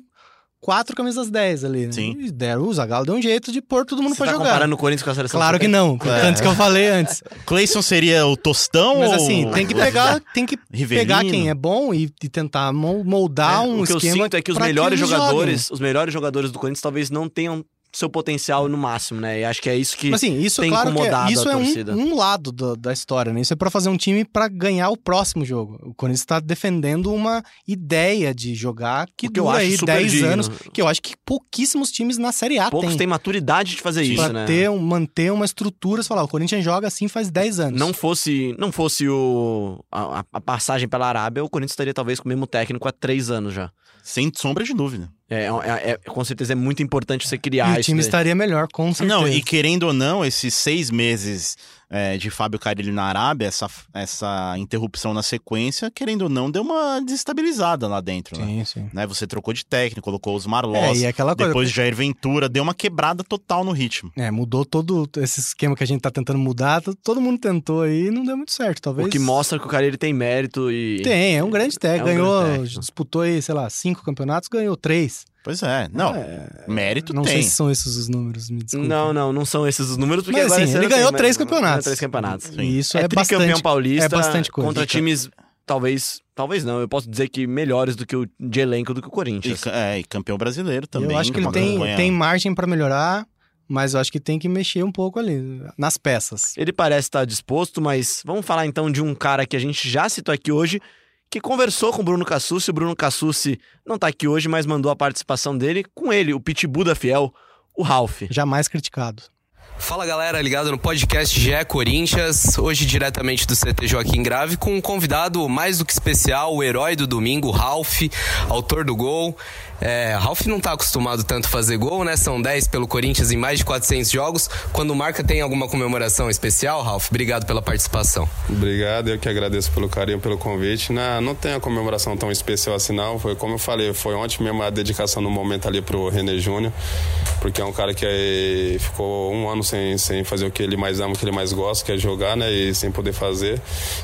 quatro camisas 10 ali, né? Sim. E deram, o Zagallo deu um jeito de pôr todo mundo você pra tá jogar. comparando o Corinthians com a seleção Claro que não, É. antes que eu falei antes. [LAUGHS] Cleison seria o Tostão Mas ou... assim, tem que pegar, [LAUGHS] tem que Rivelino? pegar quem é bom e, e tentar mol- moldar um o que eu esquema. sinto é que os melhores jogadores, os melhores jogadores do Corinthians talvez não tenham seu potencial no máximo, né? E acho que é isso que Mas assim, isso tem claro que incomodado é, isso a é torcida. um, um lado do- da história, né? Isso é pra fazer um time pra ganhar o próximo jogo. O Corinthians está defendendo uma ideia de jogar que que eu dura acho aí super 10 digno. anos, que eu acho que pouquíssimos times na Série A poucos têm. têm maturidade de fazer Sim. isso, Pra né? ter, um- manter uma estrutura, você falar, o Corinthians joga assim faz 10 anos. Não fosse, não fosse o, a, a passagem pela Arábia, o Corinthians estaria talvez com o mesmo técnico há três anos já. Sem sombra de dúvida. É, é- é- com certeza é muito importante você e criar o isso time daí. estaria melhor, com certeza. Não, e querendo ou não, esses seis meses é, de Fábio Carilli na Arábia, essa, essa interrupção na sequência, querendo ou não, deu uma desestabilizada lá dentro, né? Sim, sim. Né, Você trocou de técnico, colocou os É, e aquela coisa. depois de Jair Ventura, deu uma quebrada total no ritmo. É, mudou todo esse esquema que a gente tá tentando mudar. Todo mundo tentou aí e não deu muito certo. Talvez. O que mostra que o cara ele tem mérito e. Tem, é um grande técnico. É um ganhou, grande técnico. disputou aí, sei lá, cinco campeonatos, ganhou três. Pois é, não, É, mérito não tem. sei se são esses os números, me desculpa. Não, não, não são esses os números, porque Mas, agora assim, ele tem ganhou mais- três campeonatos. Três campeonatos. Sim. E isso é, é, tricampeão bastante. paulista é bastante coisa. contra times, talvez, talvez não, eu posso dizer que melhores do que o de elenco do que o E, Corinthians. ca- é, e campeão brasileiro também. eu acho que ele tem, campanha- tem margem pra melhorar, mas eu acho que tem que mexer um pouco ali, nas peças. Ele parece estar disposto, mas vamos falar então de um cara que a gente já citou aqui hoje, que conversou com o Bruno Cassucci. O Bruno Cassucci não tá aqui hoje, mas mandou a participação dele com ele, o Pitbull da Fiel, o Ralph. Jamais criticado. Fala galera, ligado no podcast GE Corinthians, hoje diretamente do CT Joaquim Grave, com um convidado mais do que especial, o herói do domingo, Ralph, autor do gol. É, Ralph não tá acostumado tanto a fazer gol, né? São 10 pelo Corinthians em mais de 400 jogos. Quando marca, tem alguma comemoração especial, Ralph? Obrigado pela participação. Obrigado, eu que agradeço pelo carinho, pelo convite. Não, não tem a comemoração tão especial assim, não. Foi como eu falei, foi ontem mesmo a dedicação no momento ali pro René Júnior, porque é um cara que eh, ficou um ano sem, sem fazer o que ele mais ama, o que ele mais gosta, que é jogar, né? E sem poder fazer.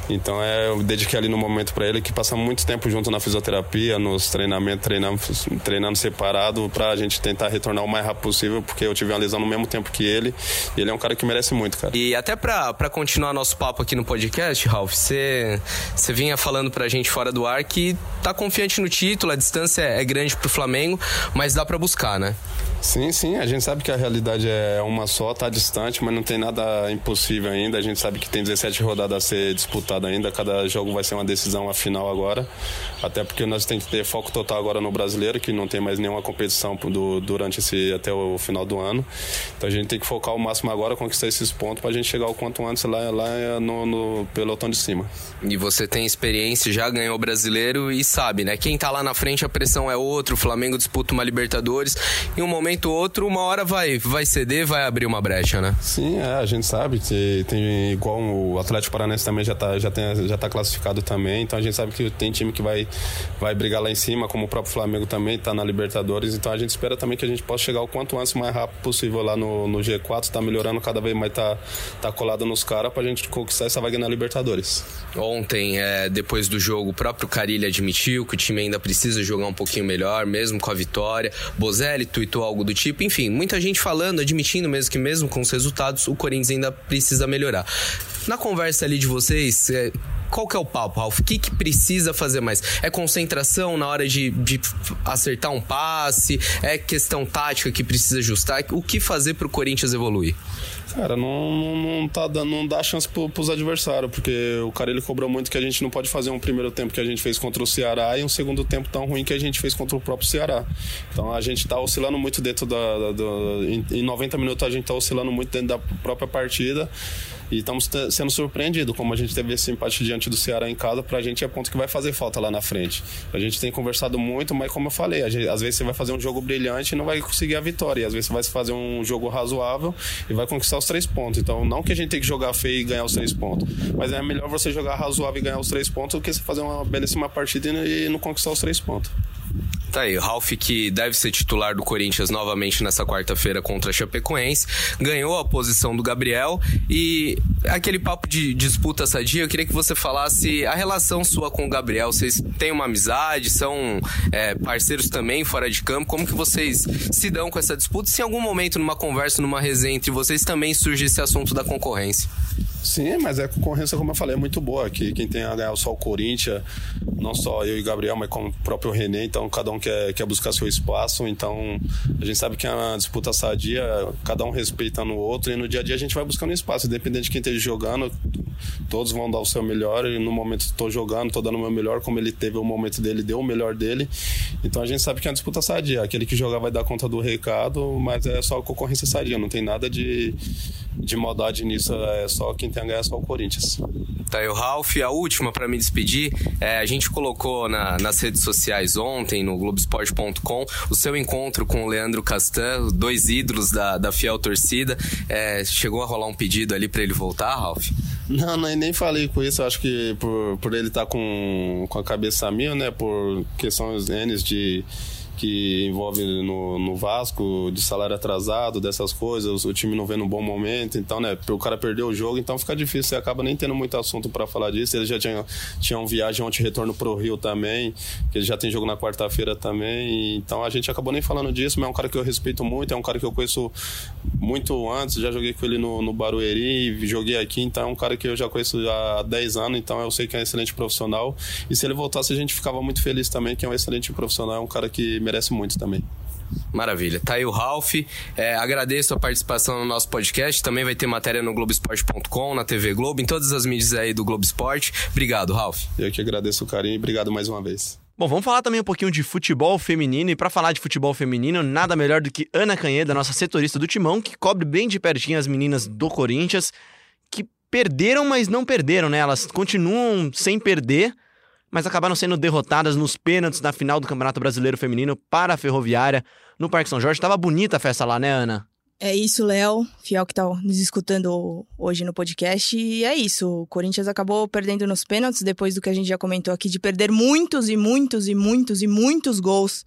Então é, eu dediquei ali no momento para ele, que passamos muito tempo junto na fisioterapia, nos treinamentos, treinamos, treinando separado, pra gente tentar retornar o mais rápido possível, porque eu tive uma lesão no mesmo tempo que ele. E ele é um cara que merece muito, cara. E até pra, continuar nosso papo aqui no podcast, Ralph, você você vinha falando pra gente fora do ar que tá confiante no título, a distância é grande pro Flamengo, mas dá pra buscar, né? Sim, sim, a gente sabe que a realidade é uma só, tá distante, mas não tem nada impossível ainda. A gente sabe que tem 17 rodadas a ser disputada ainda, cada jogo vai ser uma decisão, a final agora. Até porque nós temos que ter foco total agora no brasileiro, que não tem mais nenhuma competição do, durante esse até o final do ano. Então a gente tem que focar o máximo agora, conquistar esses pontos pra gente chegar o quanto antes lá, lá no, no pelotão de cima. E você tem experiência, já ganhou o brasileiro e sabe, né? Quem tá lá na frente, a pressão é outra, o Flamengo disputa uma Libertadores. Em um momento ou outro, uma hora vai, vai ceder, vai abrir uma brecha, né? Sim, é, a gente sabe que tem igual o Atlético Paranaense também já tá, já, tem, já tá classificado também, então a gente sabe que tem time que vai, vai brigar lá em cima, como o próprio Flamengo também tá na Libertadores, então a gente espera também que a gente possa chegar o quanto antes, mais rápido possível lá no, no G4, tá melhorando cada vez mais, tá, tá colado nos caras pra gente conquistar essa vaga na Libertadores. Ontem, é, depois do jogo, o próprio Carilli admitiu que o time ainda precisa jogar um pouquinho melhor, mesmo com a vitória. Bozelli tuitou algo do tipo. Enfim, muita gente falando, admitindo mesmo que mesmo com os resultados, o Corinthians ainda precisa melhorar. Na conversa ali de vocês, é, qual que é o papo, Ralf? O que, que precisa fazer mais? É concentração na hora de, de acertar um passe? É questão tática que precisa ajustar? O que fazer para o Corinthians evoluir? Cara, não, não, não, tá dando, não dá chance pro, pros adversários, porque o cara ele cobrou muito que a gente não pode fazer um primeiro tempo que a gente fez contra o Ceará e um segundo tempo tão ruim que a gente fez contra o próprio Ceará. Então a gente tá oscilando muito dentro da. da, da em, em 90 minutos a gente tá oscilando muito dentro da própria partida. E estamos sendo surpreendidos, como a gente teve esse empate diante do Ceará em casa, pra gente é ponto que vai fazer falta lá na frente. A gente tem conversado muito, mas como eu falei, gente, às vezes você vai fazer um jogo brilhante e não vai conseguir a vitória. E às vezes você vai fazer um jogo razoável e vai conquistar os três pontos. Então, não que a gente tem que jogar feio e ganhar os três pontos, mas é melhor você jogar razoável e ganhar os três pontos do que você fazer uma belíssima partida e não conquistar os três pontos. Tá aí, o Ralf, que deve ser titular do Corinthians novamente nessa quarta-feira contra a Chapecoense, ganhou a posição do Gabriel e aquele papo de disputa sadia, eu queria que você falasse a relação sua com o Gabriel. Vocês têm uma amizade, são é, parceiros também fora de campo, como que vocês se dão com essa disputa? Se em algum momento, numa conversa, numa resenha entre vocês, também surge esse assunto da concorrência? Sim, mas a concorrência, como eu falei, é muito boa. Que quem tem a ganhar só o Corinthians, não só eu e Gabriel, mas como o próprio René, então cada um quer, quer buscar seu espaço. Então a gente sabe que é uma disputa sadia, cada um respeitando o outro, e no dia a dia a gente vai buscando espaço, independente de quem esteja jogando, todos vão dar o seu melhor. E no momento estou jogando, estou dando o meu melhor, como ele teve o momento dele, deu o melhor dele. Então a gente sabe que é uma disputa sadia. Aquele que jogar vai dar conta do recado, mas é só concorrência sadia, não tem nada de, de maldade nisso, é só quem tem a ganhar só o Corinthians. Tá aí o Ralf. A última para me despedir, é, a gente colocou na, nas redes sociais ontem, no Globoesporte.com, o seu encontro com o Leandro Castan, dois ídolos da, da fiel torcida. É, chegou a rolar um pedido ali para ele voltar, Ralf? Não, nem falei com isso. Acho que por, por ele estar tá com, com a cabeça mil, né? Por questões N de que envolve no, no Vasco, de salário atrasado, dessas coisas, o time não vê no bom momento, então, né, o cara perdeu o jogo, então fica difícil, você acaba nem tendo muito assunto para falar disso. Ele já tinha, tinha um viagem ontem, retorno pro Rio também, que ele já tem jogo na quarta-feira também, então a gente acabou nem falando disso, mas é um cara que eu respeito muito, é um cara que eu conheço muito antes, já joguei com ele no, no Barueri, joguei aqui, então é um cara que eu já conheço há 10 anos, então eu sei que é um excelente profissional, e se ele voltasse a gente ficava muito feliz também, que é um excelente profissional, é um cara que merece muito também. Maravilha. Tá aí o Ralph. É, agradeço a participação no nosso podcast. Também vai ter matéria no Globoesporte.com, na TV Globo, em todas as mídias aí do Globo Esporte. Obrigado, Ralph. Eu que agradeço o carinho e obrigado mais uma vez. Bom, vamos falar também um pouquinho de futebol feminino. E para falar de futebol feminino, nada melhor do que Ana Canheda, nossa setorista do Timão, que cobre bem de pertinho as meninas do Corinthians, que perderam, mas não perderam, né? Elas continuam sem perder mas acabaram sendo derrotadas nos pênaltis na final do Campeonato Brasileiro Feminino para a Ferroviária no Parque São Jorge. Tava bonita a festa lá, né, Ana? É isso, Léo, fiel que tá nos escutando hoje no podcast. E é isso, o Corinthians acabou perdendo nos pênaltis, depois do que a gente já comentou aqui, de perder muitos e muitos e muitos e muitos gols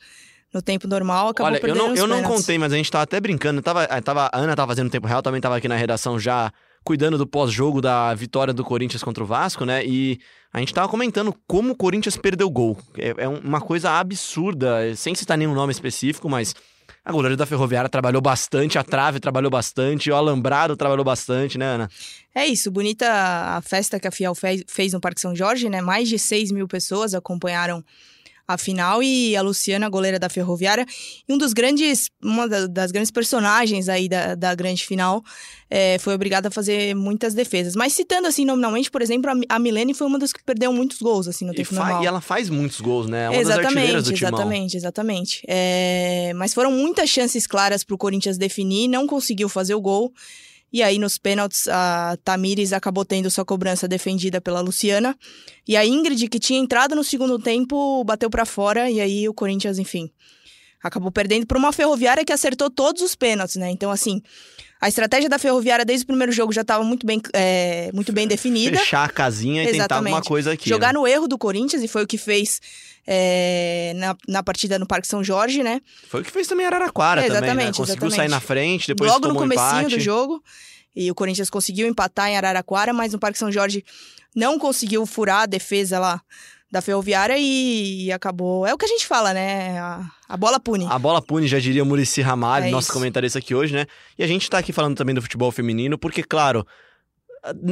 no tempo normal, acabou Olha, perdendo eu não, eu não contei, mas a gente tava até brincando. Tava, tava, a Ana tava fazendo tempo real, também tava aqui na redação já cuidando do pós-jogo da vitória do Corinthians contra o Vasco, né? E a gente tava comentando como o Corinthians perdeu gol. É, é uma coisa absurda, sem citar nenhum nome específico, mas a goleira da Ferroviária trabalhou bastante, a trave trabalhou bastante, o alambrado trabalhou bastante, né, Ana? É isso, bonita a festa que a Fiel fez no Parque São Jorge, né? Mais de 6 mil pessoas acompanharam a final e a Luciana, goleira da Ferroviária, e um dos grandes, uma das grandes personagens aí da, da grande final, é, foi obrigada a fazer muitas defesas. Mas citando assim nominalmente, por exemplo, a, Milene foi uma das que perdeu muitos gols assim no tempo normal. E ela faz muitos gols, né? É uma exatamente, exatamente, exatamente. É, mas foram muitas chances claras para o Corinthians definir, não conseguiu fazer o gol. E aí, nos pênaltis, a Tamires acabou tendo sua cobrança defendida pela Luciana. E a Ingrid, que tinha entrado no segundo tempo, bateu para fora. E aí, o Corinthians, enfim, acabou perdendo por uma ferroviária que acertou todos os pênaltis, né? Então, assim, a estratégia da Ferroviária desde o primeiro jogo já estava muito bem, é, muito bem definida. Fechar a casinha e Exatamente. tentar alguma coisa aqui. Jogar né? no erro do Corinthians, e foi o que fez é, na, na partida no Parque São Jorge, né? Foi o que fez também Araraquara é, exatamente, também, né? Conseguiu exatamente. sair na frente, depois Logo no comecinho empate. do jogo. E o Corinthians conseguiu empatar em Araraquara, mas no Parque São Jorge não conseguiu furar a defesa lá da Ferroviária e, acabou. É o que a gente fala, né? A, a bola pune. A bola pune, já diria Murici Ramalho, é nosso isso. comentarista aqui hoje, né? E a gente tá aqui falando também do futebol feminino, porque, claro,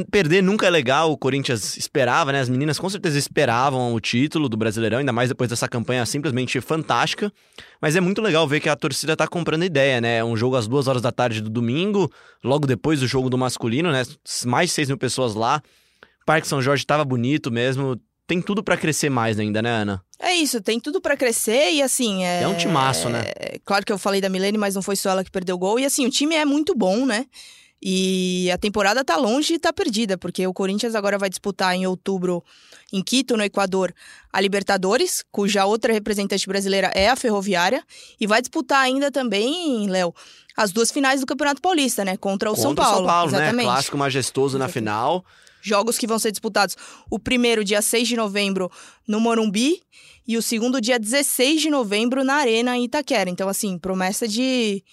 perder nunca é legal, o Corinthians esperava, né? As meninas com certeza esperavam o título do Brasileirão, ainda mais depois dessa campanha simplesmente fantástica. Mas é muito legal ver que a torcida tá comprando ideia, né? É um jogo às duas horas da tarde do domingo, logo depois do jogo do masculino, né? Mais de seis mil pessoas lá. Parque São Jorge tava bonito mesmo. Tem tudo para crescer mais ainda, né, Ana? É isso, tem tudo para crescer e assim. É, é um timaço, né? É, claro que eu falei da Milene, mas não foi só ela que perdeu o gol. E assim, o time é muito bom, né? E a temporada tá longe e tá perdida, porque o Corinthians agora vai disputar em outubro, em Quito, no Equador, a Libertadores, cuja outra representante brasileira é a Ferroviária, e vai disputar ainda também, Léo, as duas finais do Campeonato Paulista, né? Contra o Contra São Paulo. São Paulo, né? exatamente. né? Clássico majestoso na final. Jogos que vão ser disputados. O primeiro, dia 6 de novembro, no Morumbi, e o segundo, dia 16 de novembro, na Arena, em Itaquera. Então, assim, promessa de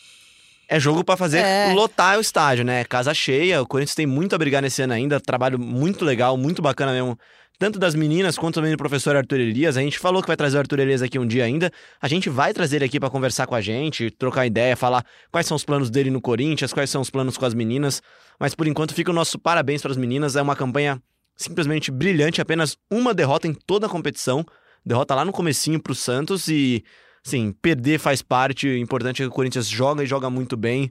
é jogo para fazer é. lotar o estádio, né? Casa cheia. O Corinthians tem muito a brigar nesse ano ainda. Trabalho muito legal, muito bacana mesmo. Tanto das meninas quanto também do professor Arthur Elias. A gente falou que vai trazer o Arthur Elias aqui um dia ainda. A gente vai trazer ele aqui para conversar com a gente, trocar ideia, falar quais são os planos dele no Corinthians, quais são os planos com as meninas. Mas por enquanto fica o nosso parabéns para as meninas. É uma campanha simplesmente brilhante, apenas uma derrota em toda a competição. Derrota lá no comecinho pro Santos e sim, perder faz parte. O importante é que o Corinthians joga e joga muito bem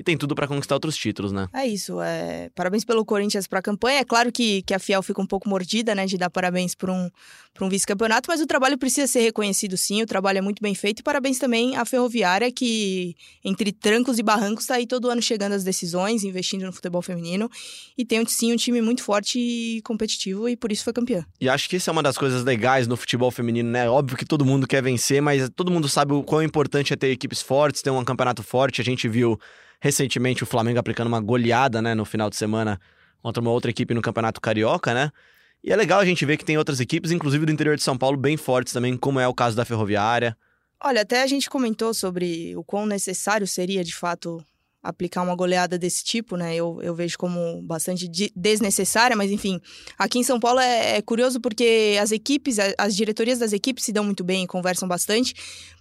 e tem tudo para conquistar outros títulos, né? É isso. É... Parabéns pelo Corinthians para a campanha. É claro que, que a Fiel fica um pouco mordida, né, de dar parabéns por um, por um vice-campeonato, mas o trabalho precisa ser reconhecido sim. O trabalho é muito bem feito. E parabéns também à Ferroviária, que entre trancos e barrancos está aí todo ano chegando às decisões, investindo no futebol feminino. E tem sim um time muito forte e competitivo e por isso foi campeã. E acho que isso é uma das coisas legais no futebol feminino, né? Óbvio que todo mundo quer vencer, mas todo mundo sabe o quão importante é ter equipes fortes, ter um campeonato forte. A gente viu recentemente o Flamengo aplicando uma goleada, né, no final de semana contra uma outra equipe no Campeonato Carioca, né? E é legal a gente ver que tem outras equipes, inclusive do interior de São Paulo, bem fortes também, como é o caso da Ferroviária. Olha, até a gente comentou sobre o quão necessário seria, de fato, aplicar uma goleada desse tipo, né? Eu, eu vejo como bastante desnecessária, mas enfim. Aqui em São Paulo é, é curioso porque as equipes, as diretorias das equipes se dão muito bem e conversam bastante,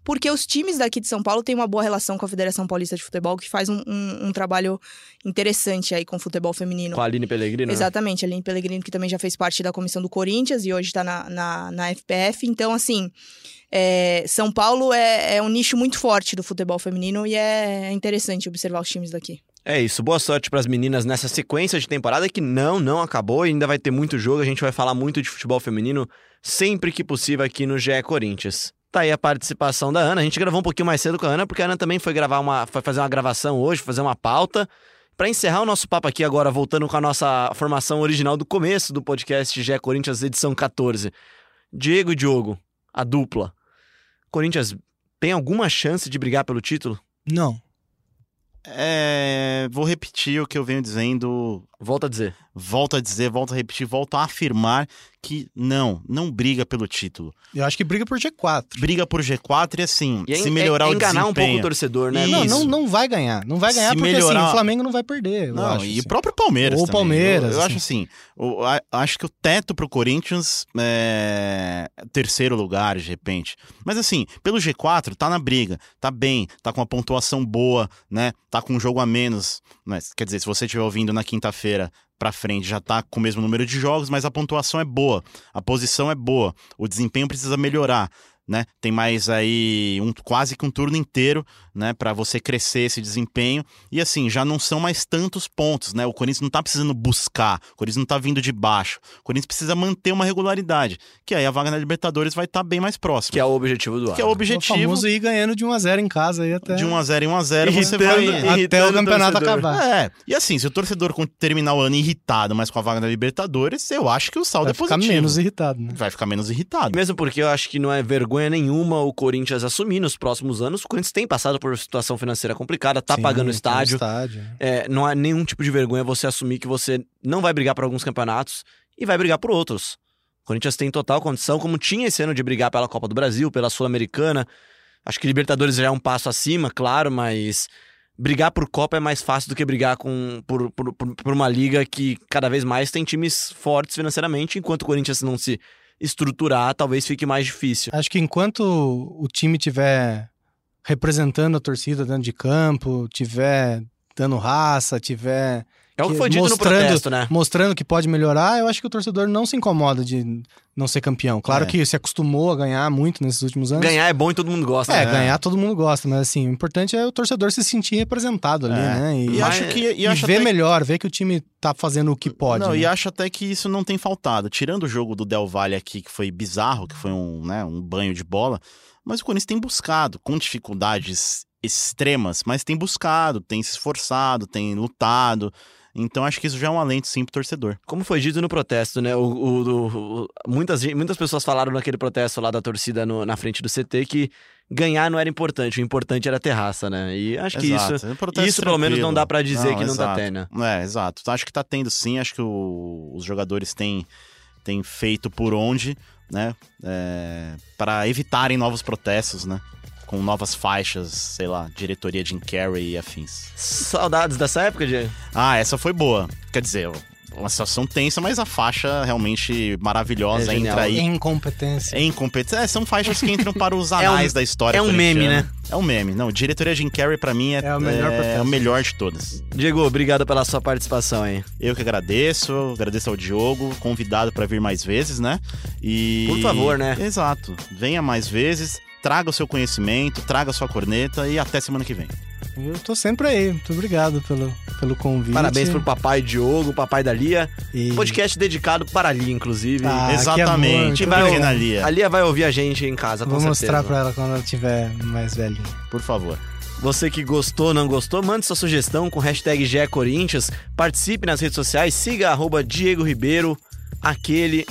porque os times daqui de São Paulo têm uma boa relação com a Federação Paulista de Futebol, que faz um, um, um trabalho interessante aí com o futebol feminino. Com a Aline Pellegrino? Né? Exatamente, a Aline Pellegrino, que também já fez parte da comissão do Corinthians e hoje está na, na, na FPF. Então, assim. É, São Paulo é, é, um nicho muito forte do futebol feminino e é interessante observar os times daqui. É isso, boa sorte para as meninas nessa sequência de temporada que não, não acabou e ainda vai ter muito jogo. A gente vai falar muito de futebol feminino sempre que possível aqui no GE Corinthians. Tá aí a participação da Ana. A gente gravou um pouquinho mais cedo com a Ana, porque a Ana também foi gravar uma, foi fazer uma gravação hoje, fazer uma pauta. Para encerrar o nosso papo aqui agora, voltando com a nossa formação original do começo do podcast GE Corinthians, edição 14. Diego e Diogo, a dupla. Corinthians tem alguma chance de brigar pelo título? Não. É, vou repetir o que eu venho dizendo. Volta a dizer. Volto a dizer, volto a repetir, volto a afirmar que não, não briga pelo título. Eu acho que briga por G4. Briga por G4 e assim, e é, se melhorar é, é o enganar desempenho. um pouco o torcedor, né? Não, não, não vai ganhar. Não vai ganhar se porque melhorar... assim, o Flamengo não vai perder. Não, acho, e assim. o próprio Palmeiras. Ou também. Palmeiras. Eu, eu assim. acho assim, eu, acho que o teto pro Corinthians é terceiro lugar, de repente. Mas assim, pelo G4, tá na briga, tá bem, tá com uma pontuação boa, né? Tá com um jogo a menos. Mas, quer dizer, se você estiver ouvindo na quinta-feira, para frente já tá com o mesmo número de jogos, mas a pontuação é boa, a posição é boa, o desempenho precisa melhorar né? Tem mais aí um quase que um turno inteiro, né, para você crescer esse desempenho. E assim, já não são mais tantos pontos, né? O Corinthians não tá precisando buscar, o Corinthians não tá vindo de baixo. O Corinthians precisa manter uma regularidade, que aí a vaga na Libertadores vai estar tá bem mais próxima. Que é o objetivo do ano. Que é o objetivo. O famoso ir ganhando de 1 a 0 em casa aí até De 1 a 0 em 1 a 0 você vai até o campeonato acabar. É. E assim, se o torcedor terminar o ano irritado, mas com a vaga na Libertadores, eu acho que o saldo vai é positivo. Vai ficar menos irritado, né? Vai ficar menos irritado. Mesmo porque eu acho que não é vergonha vergonha nenhuma o Corinthians assumir nos próximos anos. O Corinthians tem passado por uma situação financeira complicada, tá Sim, pagando o estádio. estádio. É, não há nenhum tipo de vergonha você assumir que você não vai brigar por alguns campeonatos e vai brigar por outros. O Corinthians tem total condição, como tinha esse ano, de brigar pela Copa do Brasil, pela Sul-Americana. Acho que Libertadores já é um passo acima, claro, mas brigar por Copa é mais fácil do que brigar com, por, por, por, uma liga que cada vez mais tem times fortes financeiramente, enquanto o Corinthians não se estruturar, talvez fique mais difícil. Acho que enquanto o time tiver representando a torcida dentro de campo, tiver dando raça, tiver É o que foi dito mostrando, no protesto, né? Mostrando que pode melhorar, eu acho que o torcedor não se incomoda de não ser campeão. Claro é. que se acostumou a ganhar muito nesses últimos anos. Ganhar é bom e todo mundo gosta. É, né? ganhar todo mundo gosta, mas assim, o importante é o torcedor se sentir representado ali, é. né? E, e acho que e, e acho ver melhor, ver que o time tá fazendo o que pode. Não, né? e acho até que isso não tem faltado. Tirando o jogo do Del Valle aqui, que foi bizarro, que foi um, né, um banho de bola, mas o Corinthians tem buscado, com dificuldades extremas, mas tem buscado, tem se esforçado, tem lutado. Então acho que isso já é um alento sim pro torcedor. Como foi dito no protesto, né? O, o, o, muitas, muitas pessoas falaram naquele protesto lá da torcida no, na frente do CT que ganhar não era importante, o importante era ter raça, né? E acho que exato. isso, é isso pelo menos não dá para dizer não, que não tá exato. tá tendo. É, exato. Acho que tá tendo sim, acho que os jogadores têm, têm feito por onde, né? É, para evitarem novos protestos, né? Com novas faixas, sei lá, diretoria Jim Carrey e afins. Saudades dessa época, Diego? Ah, essa foi boa. Quer dizer, uma situação tensa, mas a faixa realmente maravilhosa é entra aí. Incompetência. É incompetência. É, são faixas que entram para os anais [LAUGHS] é um, da história. É um meme, né? É um meme. Não, diretoria Jim Carrey pra mim é, é, o, melhor é, é o melhor de todas. Diego, obrigado pela sua participação aí. Eu que agradeço, agradeço ao Diogo, convidado para vir mais vezes, né? E Por favor, né? Exato. Venha mais vezes traga o seu conhecimento, traga a sua corneta e até semana que vem. Eu tô sempre aí. Muito obrigado pelo, pelo convite. Parabéns pro papai Diogo, papai da Lia. E... Podcast dedicado para a Lia, inclusive. Ah, Exatamente. Vai, a Lia. A Lia vai ouvir a gente em casa, Vou certeza. mostrar pra ela quando ela estiver mais velhinha. Por favor. Você que gostou, não gostou, mande sua sugestão com hashtag GECorinthians. Participe nas redes sociais, siga arroba Diego Ribeiro, aquele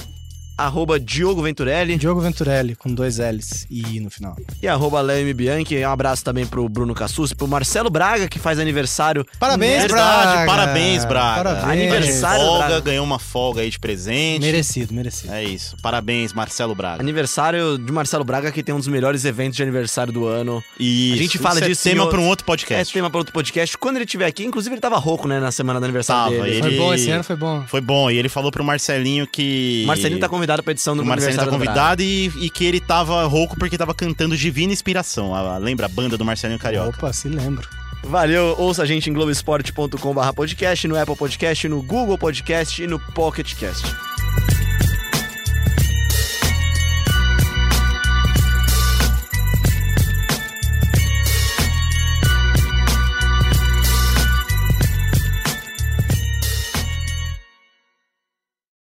arroba Diogo Venturelli. Diogo Venturelli, com dois L's e I no final. E arroba Leme Bianchi. Um abraço também pro Bruno Cassus, pro Marcelo Braga, que faz aniversário. Parabéns, Verdade, Braga! Parabéns, Braga! Parabéns. Aniversário folga, Braga. ganhou uma folga aí de presente. Merecido, merecido. É isso. Parabéns, Marcelo Braga. Aniversário de Marcelo Braga, que tem um dos melhores eventos de aniversário do ano. E a gente fala é disso. tema outro... para um outro podcast. É tema para outro podcast. Quando ele estiver aqui, inclusive ele tava rouco, né, na semana do aniversário tava, dele. Ele... Foi bom, esse ano foi bom. Foi bom. E ele falou pro Marcelinho que. Marcelinho tá convidado pra edição do Marcelinho Marcelinho tá convidado e, e, que ele tava rouco porque tava cantando Divina Inspiração. A, lembra a banda do Marcelinho Carioca? Opa, se lembro. Valeu, ouça a gente em globesport.com/podcast, no Apple Podcast, no Google Podcast e no Pocket Cast.